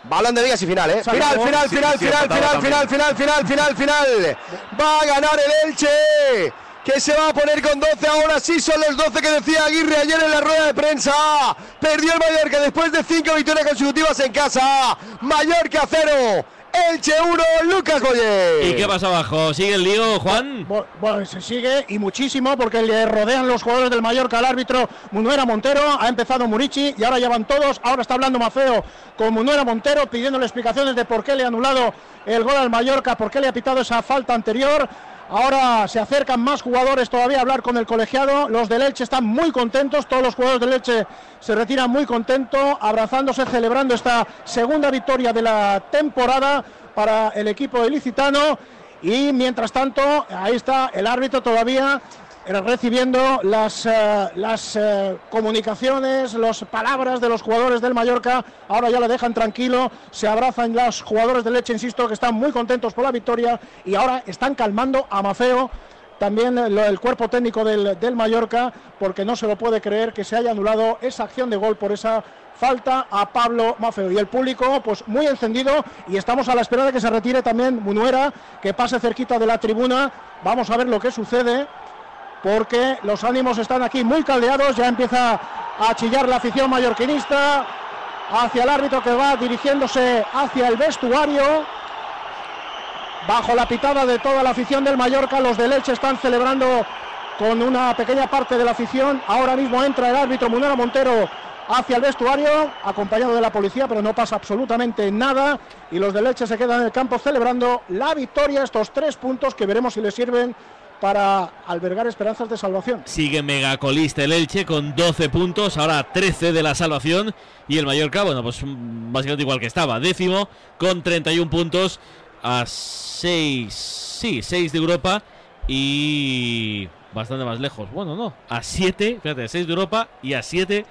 Balón de Díaz y final, ¿eh? Final, final, final, final, final, final, final, final, final, final. Va a ganar el Elche. Que se va a poner con 12 ahora sí son los 12 que decía Aguirre ayer en la rueda de prensa. Perdió el Mallorca después de 5 victorias consecutivas en casa. Mallorca 0. Elche 1. Lucas Boyer. ¿Y qué pasa abajo? ¿Sigue el lío, Juan? Bu- Bueno, se sigue y muchísimo porque le rodean los jugadores del Mallorca al árbitro Munuera Montero. Ha empezado Murici y ahora ya van todos. Ahora está hablando Mafeo con Munuera Montero pidiéndole explicaciones de por qué le ha anulado el gol al Mallorca, por qué le ha pitado esa falta anterior. Ahora se acercan más jugadores todavía a hablar con el colegiado. Los del Elche están muy contentos. Todos los jugadores del Elche se retiran muy contentos, abrazándose, celebrando esta segunda victoria de la temporada para el equipo ilicitano. Y mientras tanto, ahí está el árbitro todavía recibiendo las, eh, las eh, comunicaciones, las palabras de los jugadores del Mallorca. Ahora ya le dejan tranquilo, se abrazan los jugadores del Leche, insisto, que están muy contentos por la victoria y ahora están calmando a Mafeo. También eh, lo- el cuerpo técnico del, del Mallorca, porque no se lo puede creer que se haya anulado esa acción de gol por esa falta a Pablo Mafeo. Y el público, pues muy encendido, y estamos a la espera de que se retire también Munuera, que pase cerquita de la tribuna. Vamos a ver lo que sucede porque los ánimos están aquí muy caldeados, ya empieza a chillar la afición mallorquinista hacia el árbitro que va dirigiéndose hacia el vestuario. Bajo la pitada de toda la afición del Mallorca, los de Leche están celebrando con una pequeña parte de la afición. Ahora mismo entra el árbitro Munera Montero hacia el vestuario, acompañado de la policía, pero no pasa absolutamente nada. Y los de Leche se quedan en el campo celebrando la victoria, estos tres puntos que veremos si les sirven para albergar esperanzas de salvación. Sigue megacolista el Elche con 12 puntos, ahora 13 de la salvación. Y el Mallorca, bueno, pues mm, básicamente igual que estaba. Décimo con 31 puntos a 6, sí, 6 de Europa y bastante más lejos. Bueno, no, a 7, fíjate, 6 de Europa y a 7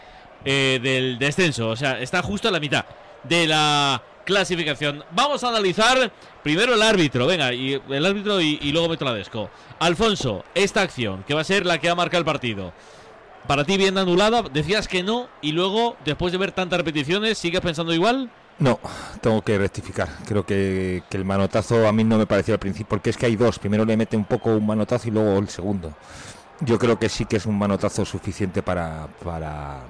eh, del descenso. O sea, está justo a la mitad de la clasificación. Vamos a analizar primero el árbitro, venga, y el árbitro y, luego meto la desco. Alfonso, esta acción, que va a ser la que va a marcar el partido. Para ti bien anulada, decías que no, y luego, después de ver tantas repeticiones, ¿sigues pensando igual? No, tengo que rectificar. Creo que, que el manotazo a mí no me pareció al principio, porque es que hay dos. Primero le mete un poco un manotazo y luego el segundo. Yo creo que sí que es un manotazo suficiente para, para,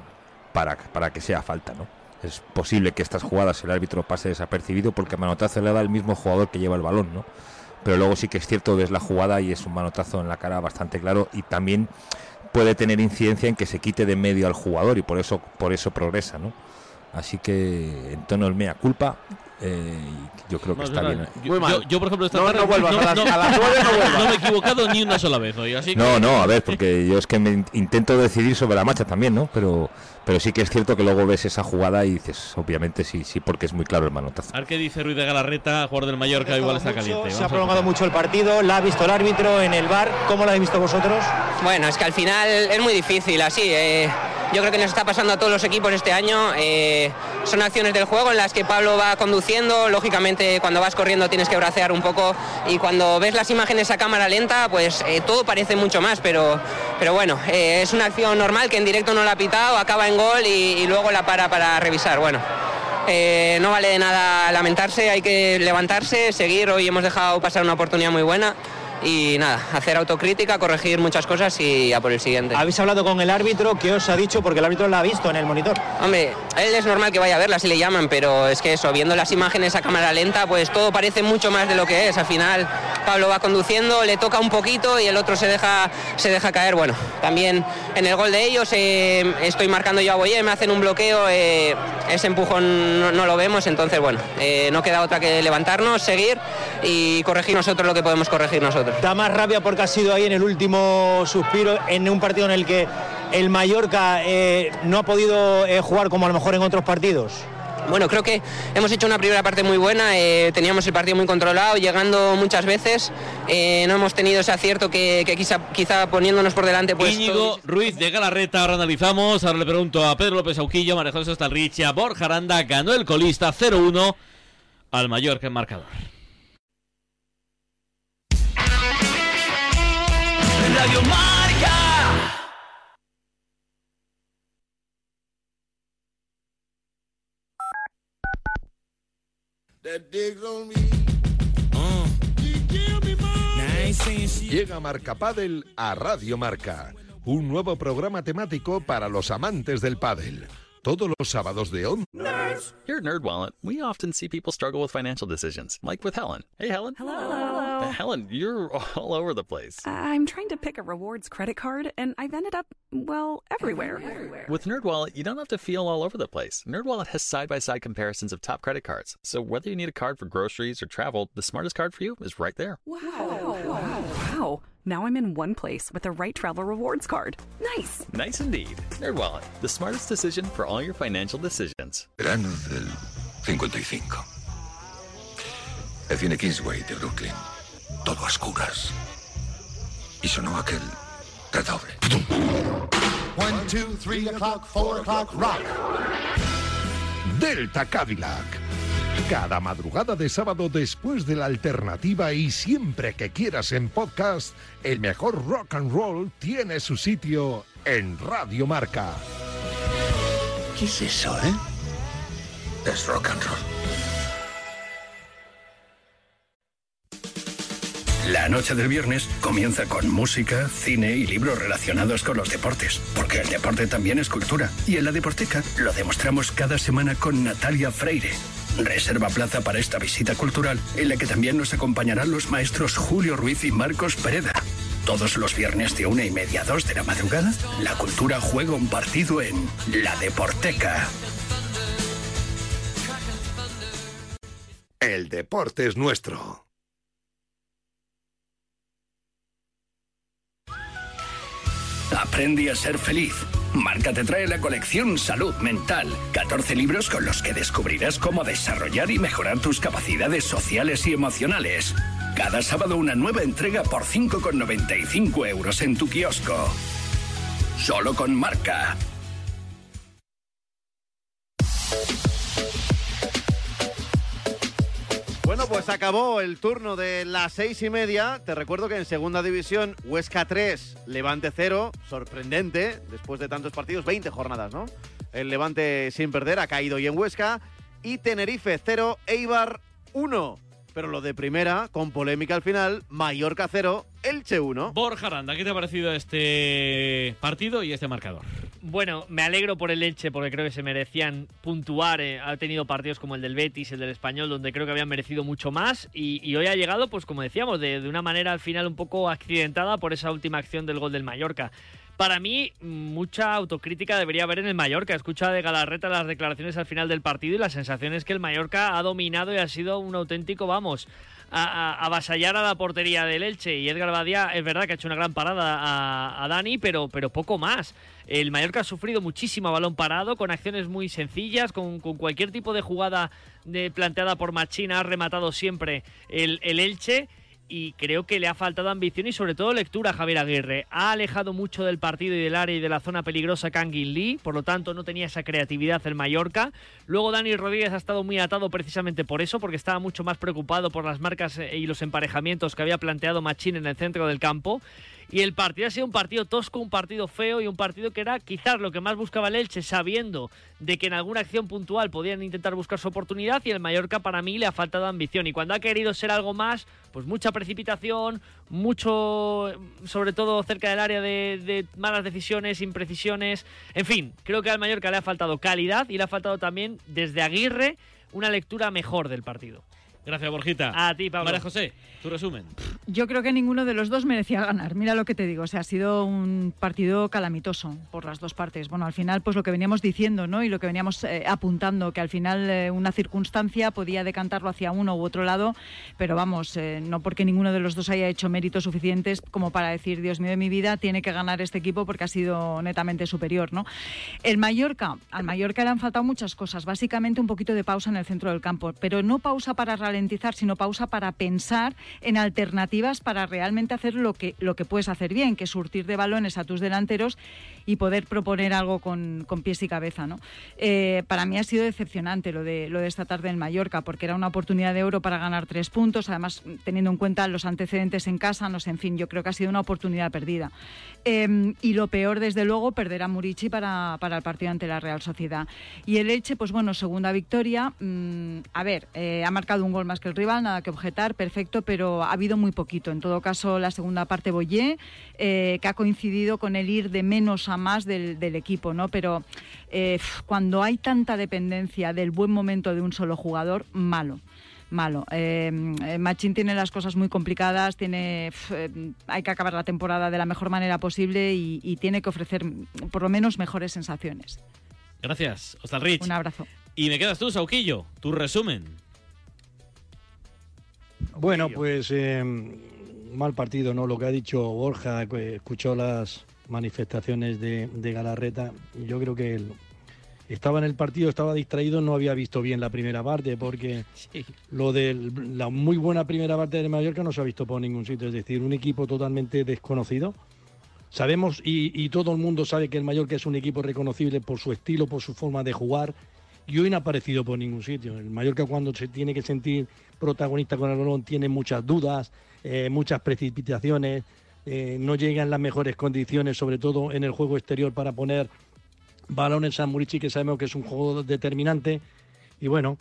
para, para que sea falta, ¿no? Es posible que estas jugadas el árbitro pase desapercibido porque el manotazo le da el mismo jugador que lleva el balón, ¿no? Pero luego sí que es cierto, ves la jugada y es un manotazo en la cara bastante claro y también puede tener incidencia en que se quite de medio al jugador y por eso, por eso progresa, ¿no? Así que en tono el mea culpa, eh, yo creo que No, es está verdad. bien. Yo, yo- yo, por ejemplo, esta No, tarde no vuelvas, a las- a las nueve no vuelvas. no me he equivocado ni una sola vez hoy. Así que- No, no, a ver, porque yo es que me in- intento decidir sobre la marcha también, ¿no? Pero, pero sí que es cierto que luego ves esa jugada y dices, obviamente sí, sí, porque es muy claro el manotazo. A ver qué dice Ruiz de Galarreta, jugador del Mallorca, igual está caliente. Se ha prolongado mucho el partido, la ha visto el árbitro en el bar. ¿Cómo lo habéis visto vosotros? Bueno, es que al final es muy difícil así. eh, yo creo que nos está pasando a todos los equipos este año. eh, son acciones del juego en las que Pablo va conduciendo. Lógicamente, cuando vas corriendo tienes que bracear un poco. Y cuando ves las imágenes a cámara lenta, pues eh, todo parece mucho más. Pero, pero bueno, eh, es una acción normal que en directo no la ha pitado, acaba en gol y, y luego la para para revisar. Bueno. eh, no vale de nada lamentarse, hay que levantarse, seguir. Hoy hemos dejado pasar una oportunidad muy buena y nada, hacer autocrítica, corregir muchas cosas y a por el siguiente. ¿Habéis hablado con el árbitro? ¿Qué os ha dicho? Porque el árbitro la ha visto en el monitor. Hombre, él es normal que vaya a verla si le llaman, pero es que eso, viendo las imágenes a cámara lenta, pues todo parece mucho más de lo que es. Al final Pablo va conduciendo, le toca un poquito y el otro se deja, se deja caer. Bueno, también en el gol de ellos eh, estoy marcando yo a Boyer, me hacen un bloqueo, eh, ese empujón no, lo vemos, entonces bueno, eh, no queda otra que levantarnos, seguir y corregir nosotros lo que podemos corregir nosotros. Da más rabia porque ha sido ahí en el último suspiro, en un partido en el que el Mallorca no ha podido jugar como a lo mejor en otros partidos. Bueno, creo que hemos hecho una primera parte muy buena, eh, teníamos el partido muy controlado, llegando muchas veces, eh, no hemos tenido ese acierto que, que quizá, quizá poniéndonos por delante pues... Íñigo Ruiz de Galarreta, ahora analizamos, ahora le pregunto a Pedro López Auquillo, María José Stalrichi, a Borja Aranda, ganó el colista 0-1 al Mallorca en marcador. Radio Marca. Llega Marca Padel a Radio Marca, un nuevo programa temático para los amantes del pádel. Todos los sábados de 11 Here at NerdWallet, we often see people struggle with financial decisions, like with Helen. Hey, Helen. Hello. Uh, Helen, you're all over the place. I'm trying to pick a rewards credit card, and I've ended up, well, everywhere. With NerdWallet, you don't have to feel all over the place. NerdWallet has side-by-side comparisons of top credit cards. So whether you need a card for groceries or travel, the smartest card for you is right there. Wow. Wow. Wow. Now I'm in one place with the right travel rewards card. Nice. Nice indeed. NerdWallet, the smartest decision for all your financial decisions. Verano del 55. El cine Kingsway de Brooklyn. Todo a oscuras. Y sonó aquel redoble. One, two, three o'clock, four o'clock, rock. Delta Cadillac. Cada madrugada de sábado después de la alternativa y siempre que quieras en podcast, el mejor rock and roll tiene su sitio en Radio Marca. ¿Qué es eso, eh? Es rock and roll. La noche del viernes comienza con música, cine y libros relacionados con los deportes, porque el deporte también es cultura. Y en la Deporteca lo demostramos cada semana con Natalia Freire. Reserva plaza para esta visita cultural, en la que también nos acompañarán los maestros Julio Ruiz y Marcos Pereda. Todos los viernes de una y media a dos de la madrugada, la cultura juega un partido en La Deporteca. El deporte es nuestro. Aprende a ser feliz. Marca te trae la colección Salud Mental. 14 libros con los que descubrirás cómo desarrollar y mejorar tus capacidades sociales y emocionales. Cada sábado una nueva entrega por 5,95 euros en tu kiosco. Solo con Marca. Bueno, pues acabó el turno de las seis y media. Te recuerdo que en segunda división, Huesca 3, Levante 0. Sorprendente, después de tantos partidos, 20 jornadas, ¿no? El Levante sin perder ha caído hoy en Huesca. Y Tenerife 0, Eibar 1. Pero lo de primera, con polémica al final, Mallorca 0, Elche 1. Borja Aranda, ¿qué te ha parecido este partido y este marcador? Bueno, me alegro por el Elche porque creo que se merecían puntuar. eh, Ha tenido partidos como el del Betis, el del Español, donde creo que habían merecido mucho más. Y, hoy ha llegado, pues como decíamos, de, de una manera al final un poco accidentada por esa última acción del gol del Mallorca. Para mí, mucha autocrítica debería haber en el Mallorca. Escucha de Galarreta las declaraciones al final del partido y la sensación es que el Mallorca ha dominado y ha sido un auténtico, vamos, a, a- avasallar a la portería del Elche. Y Edgar Badía es verdad que ha hecho una gran parada a, Dani, pero, pero poco más. El Mallorca ha sufrido muchísimo a balón parado, con acciones muy sencillas, con, cualquier tipo de jugada de, planteada por Machina, ha rematado siempre el Elche. Y creo que le ha faltado ambición y sobre todo lectura a Javier Aguirre. Ha alejado mucho del partido y del área y de la zona peligrosa Kangin Lee, por lo tanto no tenía esa creatividad el Mallorca. Luego Dani Rodríguez ha estado muy atado precisamente por eso, porque estaba mucho más preocupado por las marcas eh, y los emparejamientos que había planteado Machín en el centro del campo. Y el partido ha sido un partido tosco, un partido feo y un partido que era quizás lo que más buscaba el Elche, sabiendo de que en alguna acción puntual podían intentar buscar su oportunidad y el Mallorca para mí le ha faltado ambición. Y cuando ha querido ser algo más, pues mucha precipitación, mucho, sobre todo cerca del área de, de malas decisiones, imprecisiones. En fin, creo que al Mallorca le ha faltado calidad y le ha faltado también desde Aguirre una lectura mejor del partido. Gracias, Borjita. A ti, Pablo. María José, tu resumen. Yo creo que ninguno de los dos merecía ganar. Mira lo que te digo. O sea, ha sido un partido calamitoso por las dos partes. Bueno, al final, pues lo que veníamos diciendo, ¿no? Y lo que veníamos eh, apuntando, que al final eh, una circunstancia podía decantarlo hacia uno u otro lado, pero vamos, eh, no porque ninguno de los dos haya hecho méritos suficientes como para decir, Dios mío de mi vida, tiene que ganar este equipo porque ha sido netamente superior, ¿no? El Mallorca, al Mallorca le han faltado muchas cosas. Básicamente un poquito de pausa en el centro del campo, pero no pausa para ralentizar, sino pausa para pensar en alternativas para realmente hacer lo que, lo que puedes hacer bien, que es surtir de balones a tus delanteros y poder proponer algo con, con pies y cabeza. ¿no? Eh, para mí ha sido decepcionante lo de, lo de esta tarde en Mallorca, porque era una oportunidad de oro para ganar tres puntos, además teniendo en cuenta los antecedentes en casa, no sé, en fin, yo creo que ha sido una oportunidad perdida. Eh, y lo peor, desde luego, perder a Murici para, para, el partido ante la Real Sociedad. Y el Elche, pues bueno, segunda victoria. Mmm, a ver, eh, ha marcado un gol más que el rival, nada que objetar, perfecto, pero ha habido muy poquito. En todo caso, la segunda parte Boyé, eh, que ha coincidido con el ir de menos a más del, del equipo, ¿no? Pero eh, cuando hay tanta dependencia del buen momento de un solo jugador, malo malo. Eh, Machín tiene las cosas muy complicadas, tiene, eh, hay que acabar la temporada de la mejor manera posible y, y tiene que ofrecer por lo menos mejores sensaciones. Gracias, Rich. Un abrazo. Y me quedas tú, Sauquillo, tu resumen. Bueno, pues eh, mal partido, ¿no? Lo que ha dicho Borja, escuchó las manifestaciones de, de Galarreta. Yo creo que él estaba en el partido, estaba distraído, no había visto bien la primera parte, porque sí. lo de la muy buena primera parte de Mallorca no se ha visto por ningún sitio. Es decir, un equipo totalmente desconocido. Sabemos y, y todo el mundo sabe que el Mallorca es un equipo reconocible por su estilo, por su forma de jugar, y hoy no ha aparecido por ningún sitio. El Mallorca cuando se tiene que sentir protagonista con el balón tiene muchas dudas, eh, muchas precipitaciones, eh, no llega en las mejores condiciones, sobre todo en el juego exterior para poner balones a Murici, que sabemos que es un juego determinante. Y bueno,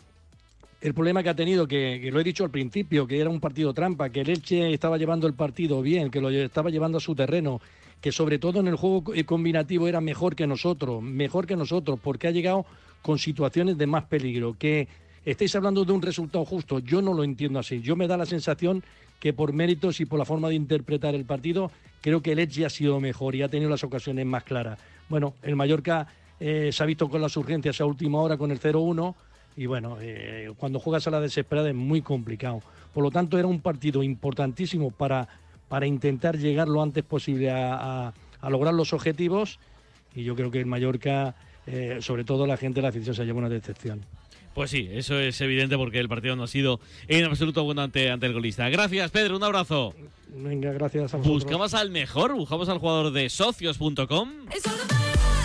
el problema que ha tenido, que, lo he dicho al principio, que era un partido trampa, que el Elche estaba llevando el partido bien, que lo estaba llevando a su terreno, que sobre todo en el juego combinativo era mejor que nosotros, mejor que nosotros, porque ha llegado con situaciones de más peligro, que estáis hablando de un resultado justo, yo no lo entiendo así, yo me da la sensación que por méritos y por la forma de interpretar el partido, creo que el Elche ha sido mejor y ha tenido las ocasiones más claras. Bueno, el Mallorca eh, se ha visto con las urgencias a última hora con el 0-1 y bueno, eh, cuando juegas a la desesperada es muy complicado. Por lo tanto, era un partido importantísimo para, para intentar llegar lo antes posible a, a, a lograr los objetivos y yo creo que el Mallorca, eh, sobre todo la gente de la afición, se lleva una decepción. Pues sí, eso es evidente porque el partido no ha sido en absoluto bueno ante, ante el golista. Gracias, Pedro, un abrazo. Venga, gracias a vosotros. Buscamos al mejor, buscamos al jugador de socios.com.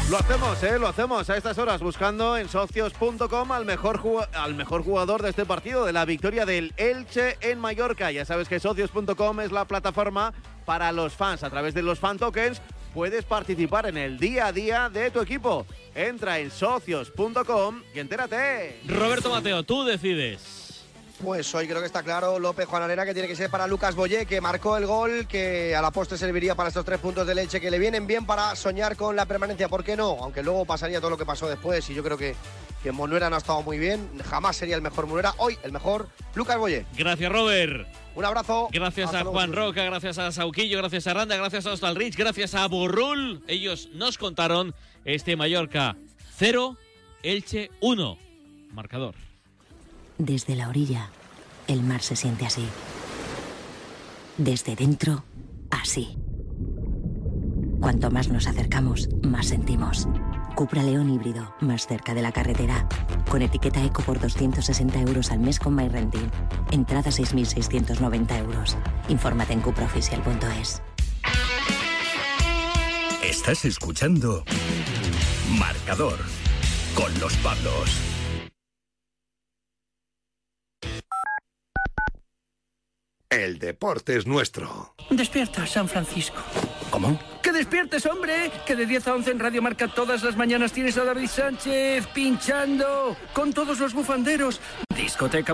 Lo hacemos, ¿eh? Lo hacemos a estas horas buscando en socios.com al mejor, al mejor jugador de este partido, de la victoria del Elche en Mallorca. Ya sabes que socios.com es la plataforma para los fans. A través de los fan tokens puedes participar en el día a día de tu equipo. Entra en socios.com y entérate. Roberto Mateo, tú decides. Pues hoy creo que está claro López Juan Arena que tiene que ser para Lucas Boyé, que marcó el gol, que a la postre serviría para estos tres puntos de leche, que le vienen bien para soñar con la permanencia. ¿Por qué no? Aunque luego pasaría todo lo que pasó después y yo creo que, que Monuera no ha estado muy bien. Jamás sería el mejor Monuera. Hoy el mejor Lucas Boyé. Gracias, Robert. Un abrazo. Gracias Hasta a luego. Juan Roca, gracias a Sauquillo, gracias a Randa, gracias a Ostal Rich, gracias a Burrul. Ellos nos contaron este Mallorca 0, Elche 1. Marcador. Desde la orilla, el mar se siente así. Desde dentro, así. Cuanto más nos acercamos, más sentimos. Cupra León híbrido, más cerca de la carretera. Con etiqueta eco por 260 euros al mes con MyRenting. Entrada 6.690 euros. Infórmate en cupraoficial.es. Estás escuchando Marcador con los Pablos. El deporte es nuestro. Despierta, San Francisco. ¿Cómo? ¡Que despiertes, hombre! Que de 10 a 11 en Radio Marca todas las mañanas tienes a David Sánchez pinchando con todos los bufanderos. Discoteca.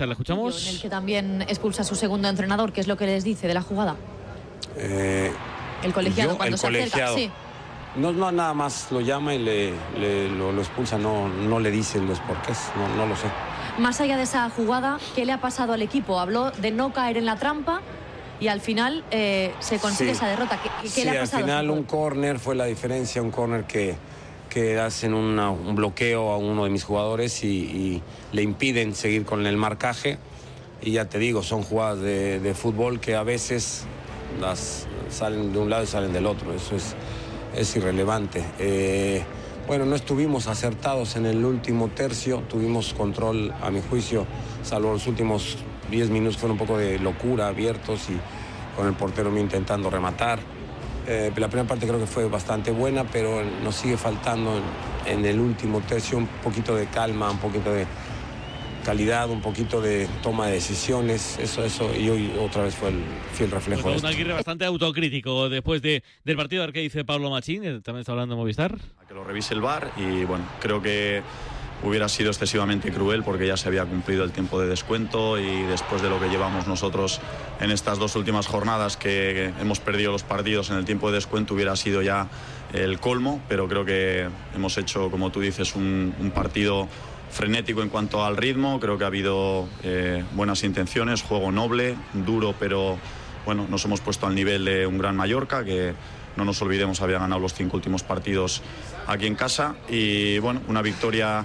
¿le En el escuchamos? que también expulsa a su segundo entrenador, ¿qué es lo que les dice de la jugada? Eh, El colegiado yo, cuando el se colegiado. acerca. Sí. No, no, nada más lo llama y le, le- lo, lo expulsa, no, no le dice los porqués, no, no lo sé. Más allá de esa jugada, ¿qué le ha pasado al equipo? Habló de no caer en la trampa y al final eh, se consigue Sí. esa derrota. ¿Qué, qué Sí, le ha al pasado? final un córner fue la diferencia, un córner que, que hacen un bloqueo a uno de mis jugadores y, le impiden seguir con el marcaje. Y ya te digo, son jugadas de, fútbol que a veces las salen de un lado y salen del otro. Eso es, es irrelevante. Eh, bueno, no estuvimos acertados en el último tercio, tuvimos control, a mi juicio, salvo los últimos 10 minutos fueron un poco de locura, abiertos y con el portero mío intentando rematar. Eh, la primera parte creo que fue bastante buena, pero nos sigue faltando en, en el último tercio un poquito de calma, un poquito de calidad, un poquito de toma de decisiones. Eso, eso, y hoy otra vez fue el fiel reflejo Pues de un. Aguirre bastante autocrítico después de, del partido. A ver qué dice Pablo Machín, que también está hablando de Movistar. que lo revise el VAR y bueno, creo que hubiera sido excesivamente cruel porque ya se había cumplido el tiempo de descuento y después de lo que llevamos nosotros en estas dos últimas jornadas que hemos perdido los partidos en el tiempo de descuento hubiera sido ya el colmo, pero creo que hemos hecho, como tú dices, un, un partido frenético en cuanto al ritmo, creo que ha habido eh, buenas intenciones, juego noble, duro, pero bueno, nos hemos puesto al nivel de un gran Mallorca que no nos olvidemos había ganado los cinco últimos partidos aquí en casa. Y bueno, una victoria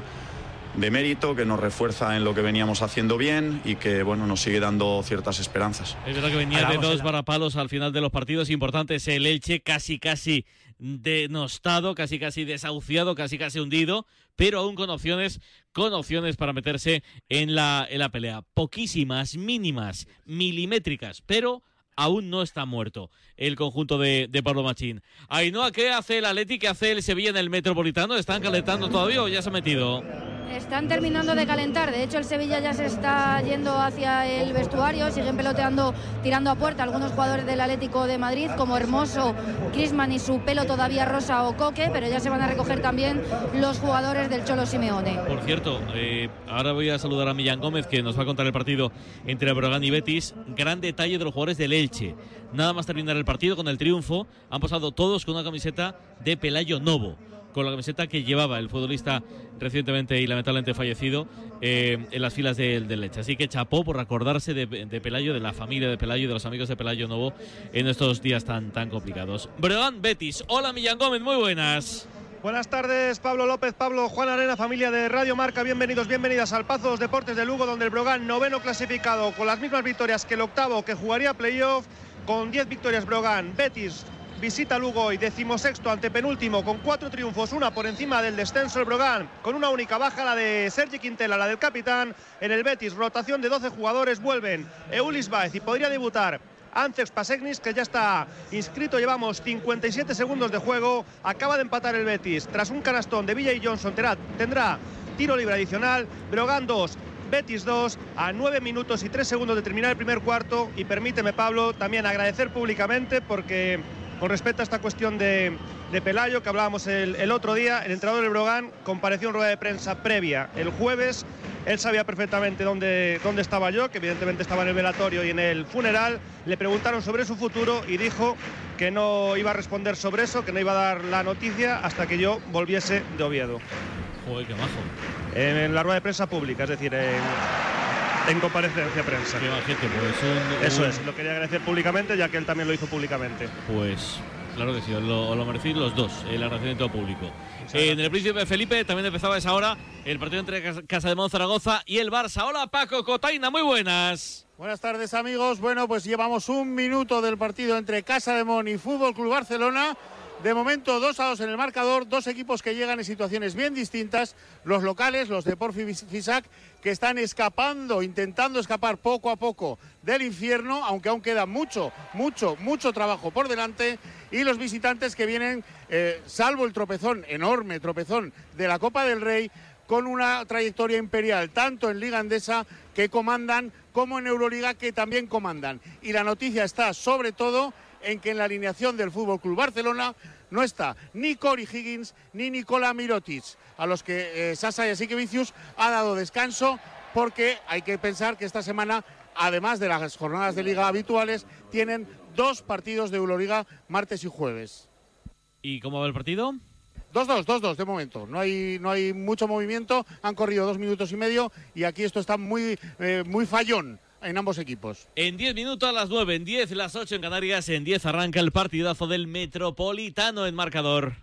de mérito que nos refuerza en lo que veníamos haciendo bien y que bueno, nos sigue dando ciertas esperanzas. Es verdad que venía de dos varapalos al final de los partidos importantes. El Elche casi, casi denostado, casi, casi desahuciado, casi, casi hundido, pero aún con opciones, con opciones para meterse en la, en la pelea. Poquísimas, mínimas, milimétricas, pero aún no está muerto el conjunto de, de Pablo Machín. Ainhoa, ¿qué hace el Atleti? ¿Qué hace el Sevilla en el Metropolitano? ¿Están calentando todavía o ya se ha metido? Están terminando de calentar, de hecho el Sevilla ya se está yendo hacia el vestuario, siguen peloteando, tirando a puerta algunos jugadores del Atlético de Madrid, como Hermoso, Crisman y su pelo todavía rosa o coque, pero ya se van a recoger también los jugadores del Cholo Simeone. Por cierto, eh, ahora voy a saludar a Millán Gómez que nos va a contar el partido entre Brogan y Betis. Gran detalle de los jugadores del Elche. Nada más terminar el partido con el triunfo, han pasado todos con una camiseta de Pelayo Novo, con la camiseta que llevaba el futbolista recientemente y lamentablemente fallecido eh, en las filas del, del Elche. Así que chapó por acordarse de, de Pelayo, de la familia de Pelayo, de los amigos de Pelayo Novo en estos días tan, tan complicados. Brogan Betis, hola Millán Gómez, muy buenas. Buenas tardes, Pablo López, Pablo Juan Arena, familia de Radio Marca. Bienvenidos, bienvenidas al Pazos Deportes de Lugo, donde el Brogan, noveno clasificado, con las mismas victorias que el octavo, que jugaría playoff, con 10 victorias Brogan. Betis visita Lugo y decimosexto ante penúltimo, con cuatro triunfos, una por encima del descenso el Brogan, con una única baja, la de Sergi Quintela, la del capitán. En el Betis, rotación de 12 jugadores, vuelven Eulis Baez y podría debutar Ancex Pasegnis, que ya está inscrito, llevamos 57 segundos de juego, acaba de empatar el Betis, tras un canastón de Villa y Johnson tendrá, tendrá tiro libre adicional, Brogan 2, Betis 2, a 9 minutos y 3 segundos de terminar el primer cuarto. Y permíteme, Pablo, también agradecer públicamente porque con respecto a esta cuestión de, de Pelayo que hablábamos el, el otro día, el entrenador del Brogan compareció en rueda de prensa previa el jueves. Él sabía perfectamente dónde, dónde estaba yo, que evidentemente estaba en el velatorio y en el funeral. Le preguntaron sobre su futuro y dijo que no iba a responder sobre eso, que no iba a dar la noticia hasta que yo volviese de Oviedo. Joder, qué majo. En la rueda de prensa pública, es decir, en, en comparecencia de prensa. Qué majete, pues un- Eso un- es, lo quería agradecer públicamente ya que él también lo hizo públicamente. Pues claro que sí, os lo, lo merecéis los dos, el agradecimiento público. Eh, en el Príncipe Felipe también empezaba esa hora el partido entre Cas- Casa de Mon Zaragoza y el Barça. Hola Paco Cotaina, muy buenas. Buenas tardes amigos. Bueno, pues llevamos un minuto del partido entre Casa de Mon y Fútbol Club Barcelona. De momento 2 a 2 en el marcador, dos equipos que llegan en situaciones bien distintas, los locales, los de Porfi Fisac, que están escapando, intentando escapar poco a poco del infierno, aunque aún queda mucho, mucho, mucho trabajo por delante, y los visitantes que vienen, eh, salvo el tropezón, enorme tropezón de la Copa del Rey, con una trayectoria imperial, tanto en Liga Andesa que comandan, como en Euroliga que también comandan. Y la noticia está sobre todo en que en la alineación del Fútbol Club Barcelona no está ni Cory Higgins ni Nicola Mirotic, a los que eh, Sasa Yasikevicius ha dado descanso porque hay que pensar que esta semana, además de las jornadas de liga habituales, tienen dos partidos de Euroliga martes y jueves. ¿Y cómo va el partido? 2-2, 2-2 de momento. No hay, no hay mucho movimiento. Han corrido dos minutos y medio y aquí esto está muy, eh, muy fallón en ambos equipos. En 10 minutos a las 9, en 10 las 8 en Canarias, en 10 arranca el partidazo del Metropolitano en marcador.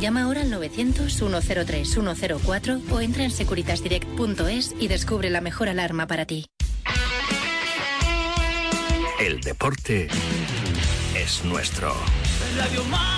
Llama ahora al 900-103-104 o entra en securitasdirect.es y descubre la mejor alarma para ti. El deporte es nuestro. Radio Marca.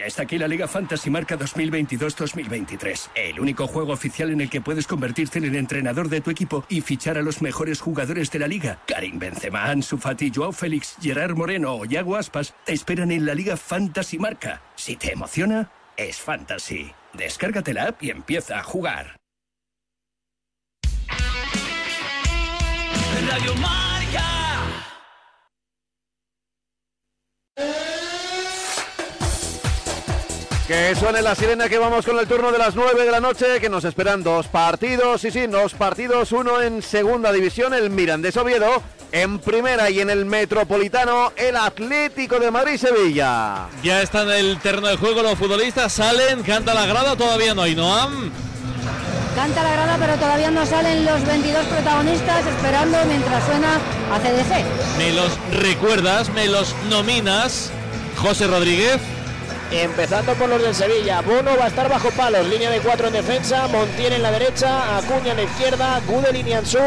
Ya está aquí la Liga Fantasy Marca 2022-2023. El único juego oficial en el que puedes convertirte en el entrenador de tu equipo y fichar a los mejores jugadores de la liga. Karim Benzema, Ansu Fati, Joao Félix, Gerard Moreno o Yago Aspas te esperan en la Liga Fantasy Marca. Si te emociona, es Fantasy. Descárgate la app y empieza a jugar. Radio Marca. Que suene la sirena que vamos con el turno de las 9 de la noche, que nos esperan dos partidos, sí, sí, dos partidos, uno en segunda división, el Mirandés Oviedo, en primera y en el Metropolitano, el Atlético de Madrid-Sevilla. Ya está en el terreno de juego los futbolistas, salen, canta la grada, todavía no hay, Noam. Canta la grada, pero todavía no salen los 22 protagonistas esperando mientras suena a CDG. Me los recuerdas, me los nominas, José Rodríguez. Empezando por los del Sevilla. Bono va a estar bajo palos. Línea de cuatro en defensa. Montiel en la derecha. Acuña en la izquierda. Gudel y Nianzú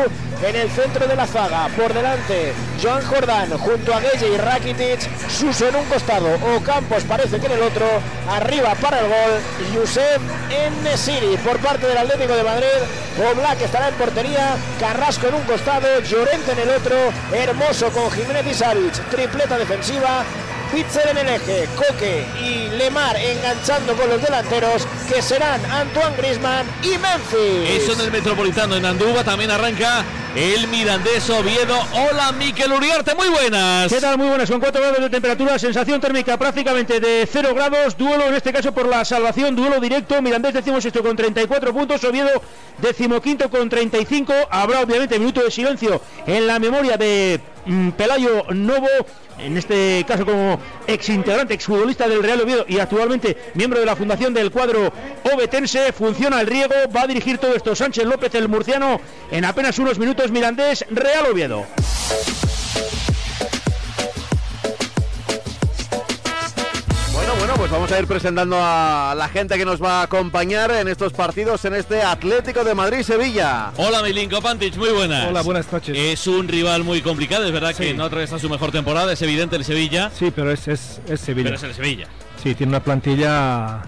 en el centro de la zaga. Por delante, Joan Jordán junto a Gueye y Rakitic. Suso en un costado. Ocampos parece que en el otro. Arriba para el gol. Yusef en Nesiri por parte del Atlético de Madrid. Oblak estará en portería. Carrasco en un costado. Llorente en el otro. Hermoso con Jiménez y Savic. Tripleta defensiva. Pitzer en el eje, Coque y Lemar enganchando con los delanteros que serán Antoine Grisman y Memphis. Eso en el Metropolitano, en Andúba también arranca el Mirandés Oviedo. Hola, Miquel Uriarte, muy buenas. ¿Qué tal? Muy buenas, con 4 grados de temperatura, sensación térmica prácticamente de 0 grados, duelo en este caso por la salvación, duelo directo, Mirandés decimos esto con 34 puntos, Oviedo decimoquinto con 35, habrá obviamente minuto de silencio en la memoria de Pelayo Novo, en este caso como ex integrante, ex futbolista del Real Oviedo y actualmente miembro de la fundación del cuadro obetense, funciona el riego, va a dirigir todo esto Sánchez López, el murciano, en apenas unos minutos Mirandés, Real Oviedo. Pues vamos a ir presentando a la gente que nos va a acompañar en estos partidos, en este Atlético de Madrid-Sevilla. Hola, Milinko Pantic, muy buenas. Hola, buenas noches. Es un rival muy complicado, es verdad que no atraviesa su mejor temporada, es evidente el Sevilla. Sí, pero es, es, es Sevilla. Pero es el Sevilla. Sí, tiene una plantilla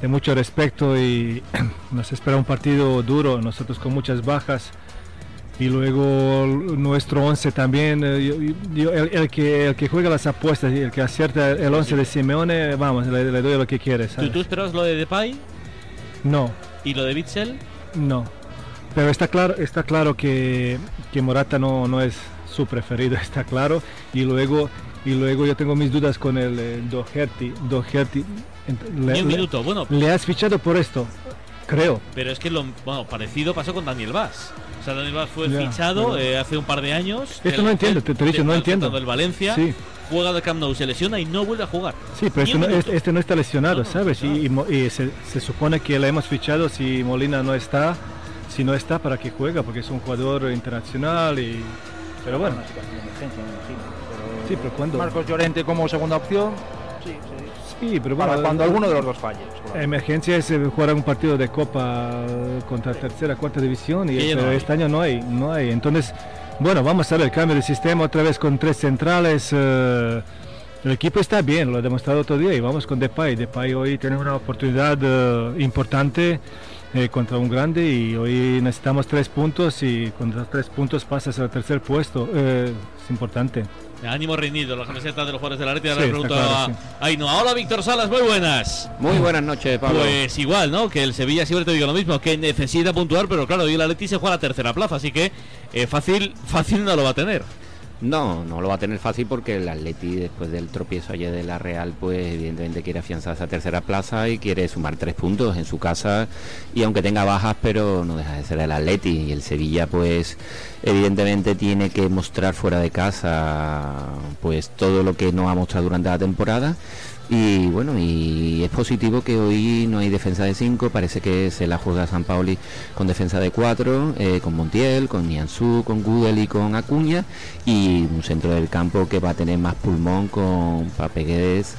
de mucho respeto y nos espera un partido duro, nosotros con muchas bajas. Y luego nuestro 11 también, eh, yo- yo- el, el que, el que juega las apuestas y el que acierta el 11 de Simeone, vamos, le, le doy lo que quiere. ¿Tú, ¿sabes? tú esperabas lo de Depay No, y lo de Bitzel? no. Pero está claro, está claro que, que Morata no, no es su preferido, está claro. Y luego, y luego yo tengo mis dudas con el eh, Doherty. Doherty le- un minuto, bueno. Le has fichado por esto, creo. Pero es que lo bueno, parecido pasó con Daniel Vaz. O sea, Daniel Vaz fue Ya, fichado eh, hace un par de años. Esto El- no entiendo, el- te- te he dicho, no entiendo. del Valencia. Sí. Juega de Camp Nou, se lesiona y no vuelve a jugar. Sí, pero este no, este- este no está lesionado, ¿sabes? Y, y Mo- y se, se supone que le hemos fichado si Molina no está, si no está, para que juega, porque es un jugador internacional y... Pero bueno, sí, pero cuando... Marcos Llorente como segunda opción. Sí, Sí, pero Para bueno, cuando alguno de los dos falle. Emergencia es eh, jugar un partido de Copa eh, contra tercera, cuarta división y este, no este año no hay, no hay. Entonces, bueno, vamos a ver el cambio de sistema otra vez con tres centrales. eh, el equipo está bien, lo ha demostrado otro día y vamos con Depay. Depay hoy tiene una oportunidad eh, importante eh, contra un grande y hoy necesitamos tres puntos y con los tres puntos pasas al tercer puesto. eh, es importante. Ánimo reñido, la camiseta de los jugadores de la Leti. Ahora Sí, le pregunto claro, a sí. Ainhoa. Hola, Víctor Salas, muy buenas. Muy buenas noches, Pablo. Pues igual, ¿no? Que el Sevilla siempre te digo lo mismo, que necesita puntuar, pero claro, hoy el Atleti se juega a la tercera plaza, así que eh, fácil, fácil no lo va a tener. No, no lo va a tener fácil porque el Atleti, después del tropiezo ayer de la Real, pues evidentemente quiere afianzar esa tercera plaza y quiere sumar tres puntos en su casa. Y aunque tenga bajas, pero no deja de ser el Atleti. Y el Sevilla, pues evidentemente tiene que mostrar fuera de casa, pues todo lo que no ha mostrado durante la temporada. Y bueno, y es positivo que hoy no hay defensa de 5, parece que se la juega San Paoli con defensa de 4, con Montiel, con Nianzú, con Gudel y con Acuña, y un centro del campo que va a tener más pulmón con Papeguedes,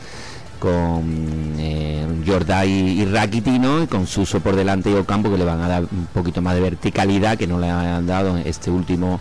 con eh, Jordá y, y con Suso por delante y Ocampo que le van a dar un poquito más de verticalidad que no le han dado en este último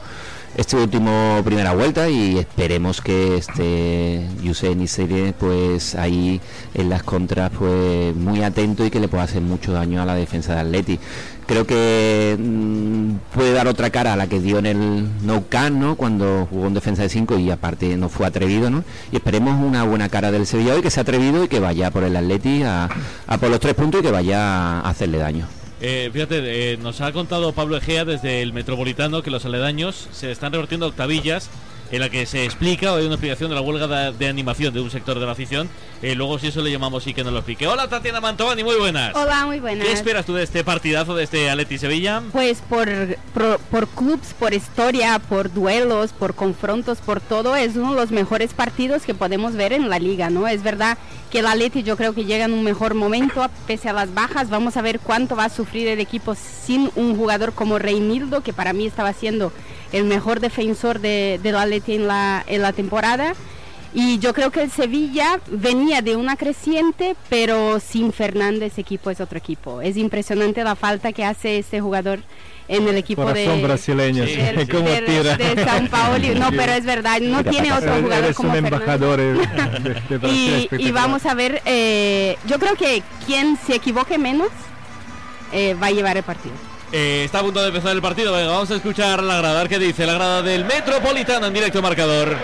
este último primera vuelta y esperemos que este Yusen y Serie pues ahí en las contras pues muy atento y que le pueda hacer mucho daño a la defensa de Atleti creo que mm, puede dar otra cara a la que dio en el No Camp, ¿no? cuando jugó en defensa de 5 y aparte no fue atrevido ¿no? y esperemos una buena cara del Sevilla hoy que sea atrevido y que vaya por el Atleti a, a por los tres puntos y que vaya a hacerle daño Eh, fíjate, eh, nos ha contado Pablo Egea desde el Metropolitano que los aledaños se están revertiendo octavillas en la que se explica, o hay una explicación de la huelga de, de animación de un sector de la afición. Eh, luego, si eso le llamamos, sí que nos lo explique. Hola, Tatiana Mantovani, muy buenas. Hola, muy buenas. ¿Qué esperas tú de este partidazo, de este Atleti Sevilla? Pues por, por, por clubs, por historia, por duelos, por confrontos, por todo, es uno de los mejores partidos que podemos ver en la liga, ¿no? Es verdad que el Atleti yo creo que llega en un mejor momento, pese a las bajas. Vamos a ver cuánto va a sufrir el equipo sin un jugador como Reinildo, que para mí estaba siendo el mejor defensor de, del Atleti en la, en la temporada. Y yo creo que el Sevilla venía de una creciente, pero sin Fernández equipo es otro equipo. Es impresionante la falta que hace este jugador en el equipo de, Corazón brasileño, sí. del- ¿Cómo del- tira? de. No, pero es verdad, no tiene otro jugador Eres como un embajador eh, de, de Brasil Y, y vamos a ver, eh, yo creo que quien se equivoque menos eh, va a llevar el partido. Eh, está a punto de empezar el partido. Venga, vamos a escuchar la grada. A ver qué dice la grada del Metropolitano en directo marcador.